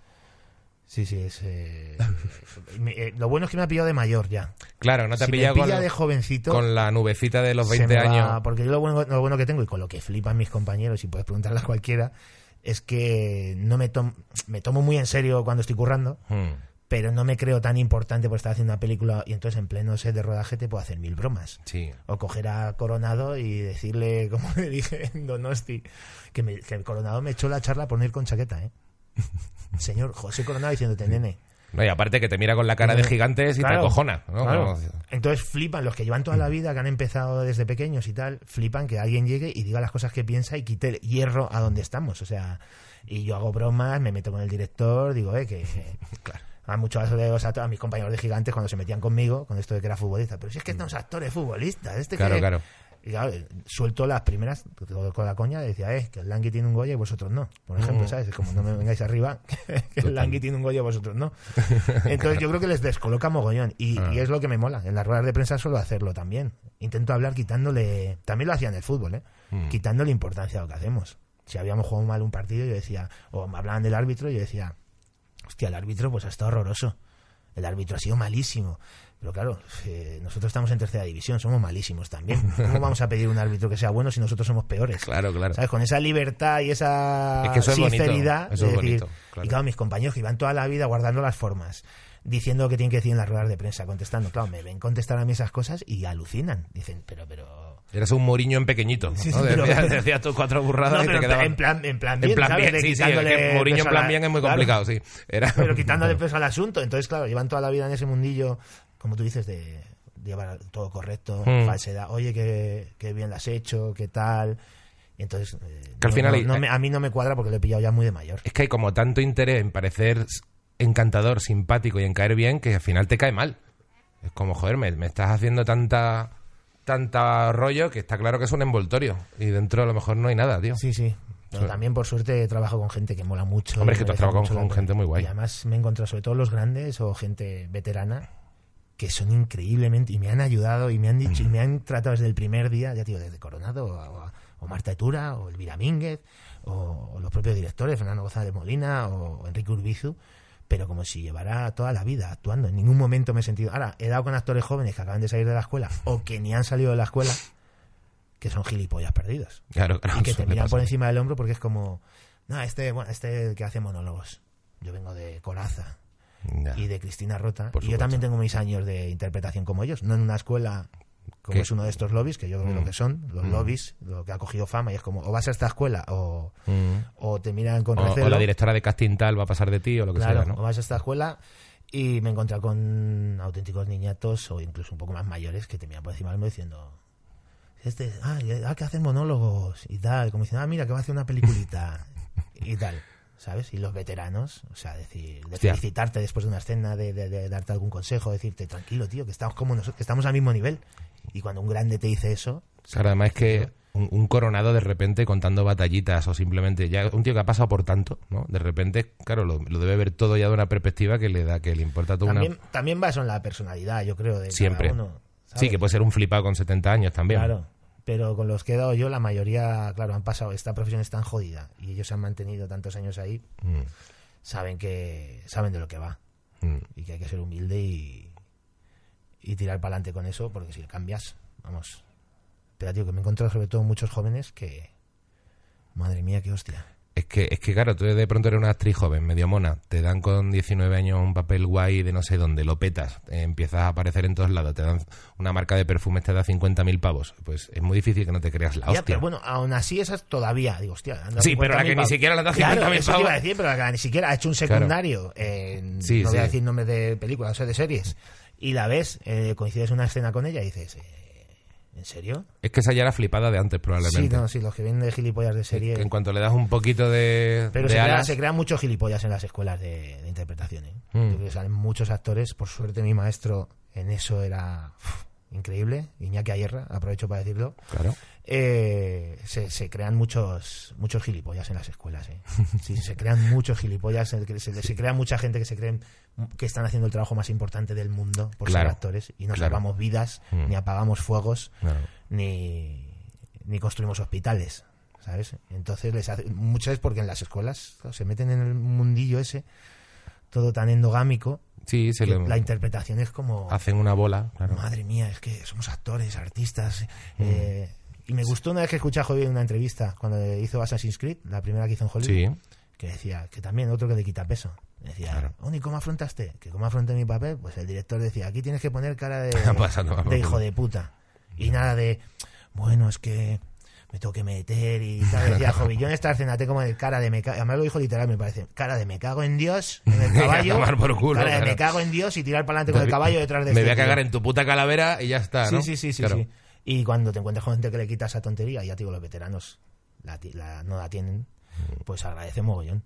Sí, sí, es. eh, eh, lo bueno es que me ha pillado de mayor ya. Claro, no te ha si me pillado pilla con, de jovencito. con la nubecita de los se 20 me va- años. porque yo lo bueno, lo bueno que tengo y con lo que flipan mis compañeros, y puedes preguntarle a cualquiera, es que no me, tom- me tomo muy en serio cuando estoy currando, Hmm. pero no me creo tan importante por estar haciendo una película y entonces en pleno set de rodaje te puedo hacer mil bromas. Sí. O coger a Coronado y decirle, como le dije en Donosti, que, me, que Coronado me echó la charla por no ir con chaqueta, ¿eh? Señor José Coronado diciéndote, nene. No, y aparte que te mira con la cara de gigantes y Claro, te acojona. claro. Entonces flipan, los que llevan toda la vida, que han empezado desde pequeños y tal, flipan que alguien llegue y diga las cosas que piensa y quite el hierro a donde estamos. O sea, y yo hago bromas, me meto con el director, digo, eh, que... A muchos de los actores, a mis compañeros de gigantes cuando se metían conmigo, con esto de que era futbolista. Pero si es que no es actor, es futbolista. Este Claro, que... claro. Y claro, suelto las primeras con la coña, decía, eh, que el Langui tiene un Goya y vosotros no. Por ejemplo, Mm. ¿sabes? Es como no me vengáis arriba, que el. Langui tiene un Goya y vosotros no. Entonces yo creo que les descoloca mogollón. Y, Ah. y es lo que me mola. En las ruedas de prensa suelo hacerlo también. Intento hablar quitándole. También lo hacía en el fútbol, ¿eh? Mm. Quitándole importancia a lo que hacemos. Si habíamos jugado mal un partido, yo decía, o me hablaban del árbitro, yo decía, hostia, el árbitro pues ha estado horroroso. El árbitro ha sido malísimo. Pero claro, eh, nosotros estamos en tercera división, somos malísimos también. ¿Cómo vamos a pedir un árbitro que sea bueno si nosotros somos peores? Claro, claro. ¿Sabes? Con esa libertad y esa Es que eso es bonito, sinceridad. eso de es decir, bonito, claro. Y claro, mis compañeros que iban toda la vida guardando las formas, diciendo lo que tienen que decir en las ruedas de prensa, contestando. Claro, me ven contestar a mí esas cosas y alucinan. Dicen, pero, pero. Eras un Moriño en pequeñito. Sí, ¿no? sí, pero- Decías, tus cuatro burradas No, y te en plan, en plan bien, En plan ¿sabes? bien, sí, sí, que Mourinho en plan la- bien es muy claro. complicado, sí. Era... pero quitándole peso al asunto. Entonces, claro, llevan toda la vida en ese mundillo, como tú dices, de llevar todo correcto, Hmm. falsedad. Oye, que, que bien lo has hecho, qué tal. Entonces, eh, Que al no- final no- hay- no me- a mí no me cuadra porque lo he pillado ya muy de mayor. Es que hay como tanto interés en parecer encantador, simpático y en caer bien que al final te cae mal. Es como, joder, me, me estás haciendo tanta tanta rollo que está claro que es un envoltorio y dentro a lo mejor no hay nada, tío. Sí, sí. Pero Sí. también, por suerte, he trabajado con gente que mola mucho. Hombre, es que tú has trabajado con gente muy guay. Y además me he encontrado, sobre todo los grandes o gente veterana, que son increíblemente. Y me han ayudado y me han dicho, y me han tratado desde el primer día, ya digo, desde Coronado o, o Marta Etura o Elvira Mínguez o, o los propios directores, Fernando González Molina o Enrique Urbizu. Pero como si llevara toda la vida actuando. En ningún momento me he sentido. Ahora, he dado con actores jóvenes que acaban de salir de la escuela o que ni han salido de la escuela, que son gilipollas perdidos Claro, claro. y que te miran pasa. por encima del hombro porque es como no este bueno este que hace monólogos yo vengo de Coraza y de Cristina Rota y yo también tengo mis años de interpretación como ellos no en una escuela como ¿Qué? es uno de estos lobbies que yo creo que Mm. lo que son los Mm. lobbies lo que ha cogido fama y es como o vas a esta escuela o, Mm. o te miran con O, recelo o la directora de casting tal va a pasar de ti o lo que claro sea, o ¿no? vas a esta escuela y me he encontrado con auténticos niñatos o incluso un poco más mayores que te miran por encima del hombro diciendo este, ah, ah, que hacen monólogos y tal, como diciendo, ah, mira, que va a hacer una peliculita y tal, ¿sabes? Y los veteranos, o sea, decir, de Hostia. felicitarte después de una escena, de, de- de darte algún consejo, decirte, tranquilo, tío, que estamos como nosotros, que estamos al mismo nivel. Y cuando un grande te dice eso, Claro, además es que un, un coronado de repente contando batallitas o simplemente ya un tío que ha pasado por tanto, ¿no? De repente, claro, lo, lo debe ver todo ya de una perspectiva que le da, que le importa todo una... también, también va eso en la personalidad, yo creo, de cada Siempre. Sí, que puede ser un flipado con 70 años también. Claro, pero con los que he dado yo, la mayoría, claro, han pasado, esta profesión es tan jodida y ellos se han mantenido tantos años ahí, Mm, saben que saben de lo que va mm. y que hay que ser humilde y, y tirar para adelante con eso, porque si cambias, vamos. Pero tío, que me he encontrado sobre todo muchos jóvenes que, madre mía, qué hostia. Es que, es que claro, tú de pronto eres una actriz joven, medio mona, te dan con 19 años un papel guay de no sé dónde, lo petas, eh, empiezas a aparecer en todos lados, te dan una marca de perfumes, te da 50.000 pavos. Pues es muy difícil que no te creas la Ya, hostia. pero bueno, aún así esas todavía, digo, hostia. han dado Sí, pero la 50.000 que ni pavos. siquiera le da Claro, 50.000 eso te iba a pavos. decir, pero la que ni siquiera ha hecho un Claro. secundario, en- Sí, no voy a sí. decir nombres de películas o de series, y la ves, eh, coincides una escena con ella y dices, eh, ¿en serio? Es que esa ya era flipada de antes, probablemente. Sí, no, sí, los que vienen de gilipollas de serie. Que en cuanto le das un poquito de, Pero de se, crea- alas, se crean muchos gilipollas en las escuelas de, de interpretación. ¿eh? Mm. Yo creo que salen muchos actores. Por suerte, mi maestro en eso era uf, increíble. Iñaki Ayerra, aprovecho para decirlo. claro. Eh, se, se crean muchos muchos gilipollas en las escuelas. ¿eh? Sí, se crean muchos gilipollas. Se, se, se crea mucha gente que se creen que están haciendo el trabajo más importante del mundo por Claro, ser actores. Y no claro. salvamos vidas, Mm. ni apagamos fuegos, Claro. ni, ni construimos hospitales, ¿sabes? Entonces les hace, muchas veces porque en las escuelas se meten en el mundillo ese, todo tan endogámico, Sí, se que le la interpretación es como, hacen una bola, claro. madre mía, es que somos actores, artistas. Mm. eh, y me gustó una vez que escuché a Javier en una entrevista cuando hizo Assassin's Creed, la primera que hizo en Hollywood, Sí, que decía que también otro que le quita peso. Decía, Claro. "Oni, ¿y cómo afrontaste? Que cómo afronté mi papel, pues el director decía, aquí tienes que poner cara de, hijo de puta. Y nada de, bueno, es que me tengo que meter y tal. Decía, joven, yo en esta escena tengo como de cara de me cago, además lo dijo literal, me parece, cara de me cago en Dios, en el A caballo, tomar por culo, cara de claro. me cago en Dios y tirar para adelante con el caballo detrás de Me este voy a tío. cagar en tu puta calavera y ya está, Sí, ¿no? sí, sí, sí, Claro. sí. Y cuando te encuentras con gente que le quita esa tontería, ya te digo, los veteranos la, ti- la- no la tienen, Mm. pues agradece mogollón.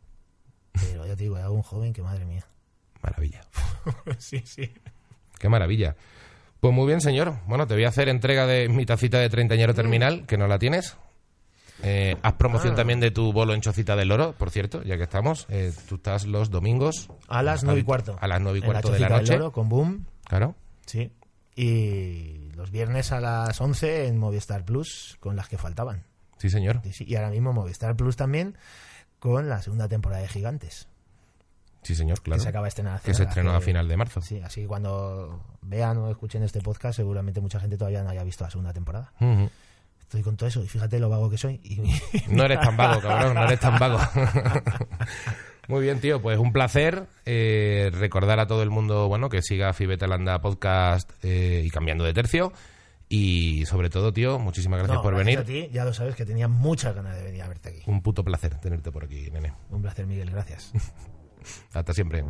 Pero ya te digo, hay algún joven que madre mía. Maravilla. sí, sí. Qué maravilla. Pues muy bien, señor. Bueno, te voy a hacer entrega de mi tacita de treintañero terminal, que no la tienes. Eh, haz promoción Ah. también de tu bolo en Chocita del Oro, por cierto, ya que estamos. Eh, tú estás los domingos. A las nueve y cuarto. A las nueve y En cuarto de la Chocita del noche. Oro, con Boom. Claro. Sí. Y los viernes a las 11 en Movistar Plus con las que faltaban. Sí, señor. Y ahora mismo Movistar Plus también con la segunda temporada de Gigantes. Sí, señor, claro. que se acaba de estrenar. Que se estrenó a final de marzo. Sí, así que cuando vean o escuchen este podcast, seguramente mucha gente todavía no haya visto la segunda temporada. Estoy con todo eso y fíjate lo vago que soy. Y, No eres tan vago, cabrón, no eres tan vago. Muy bien, tío, pues un placer eh, recordar a todo el mundo, bueno, que siga Fibetalanda Podcast eh, y cambiando de tercio. Y sobre todo, tío, muchísimas gracias No, por gracias venir. a ti, ya lo sabes que tenía muchas ganas de venir a verte aquí. Un puto placer tenerte por aquí, nene. Un placer, Miguel, gracias. Hasta siempre.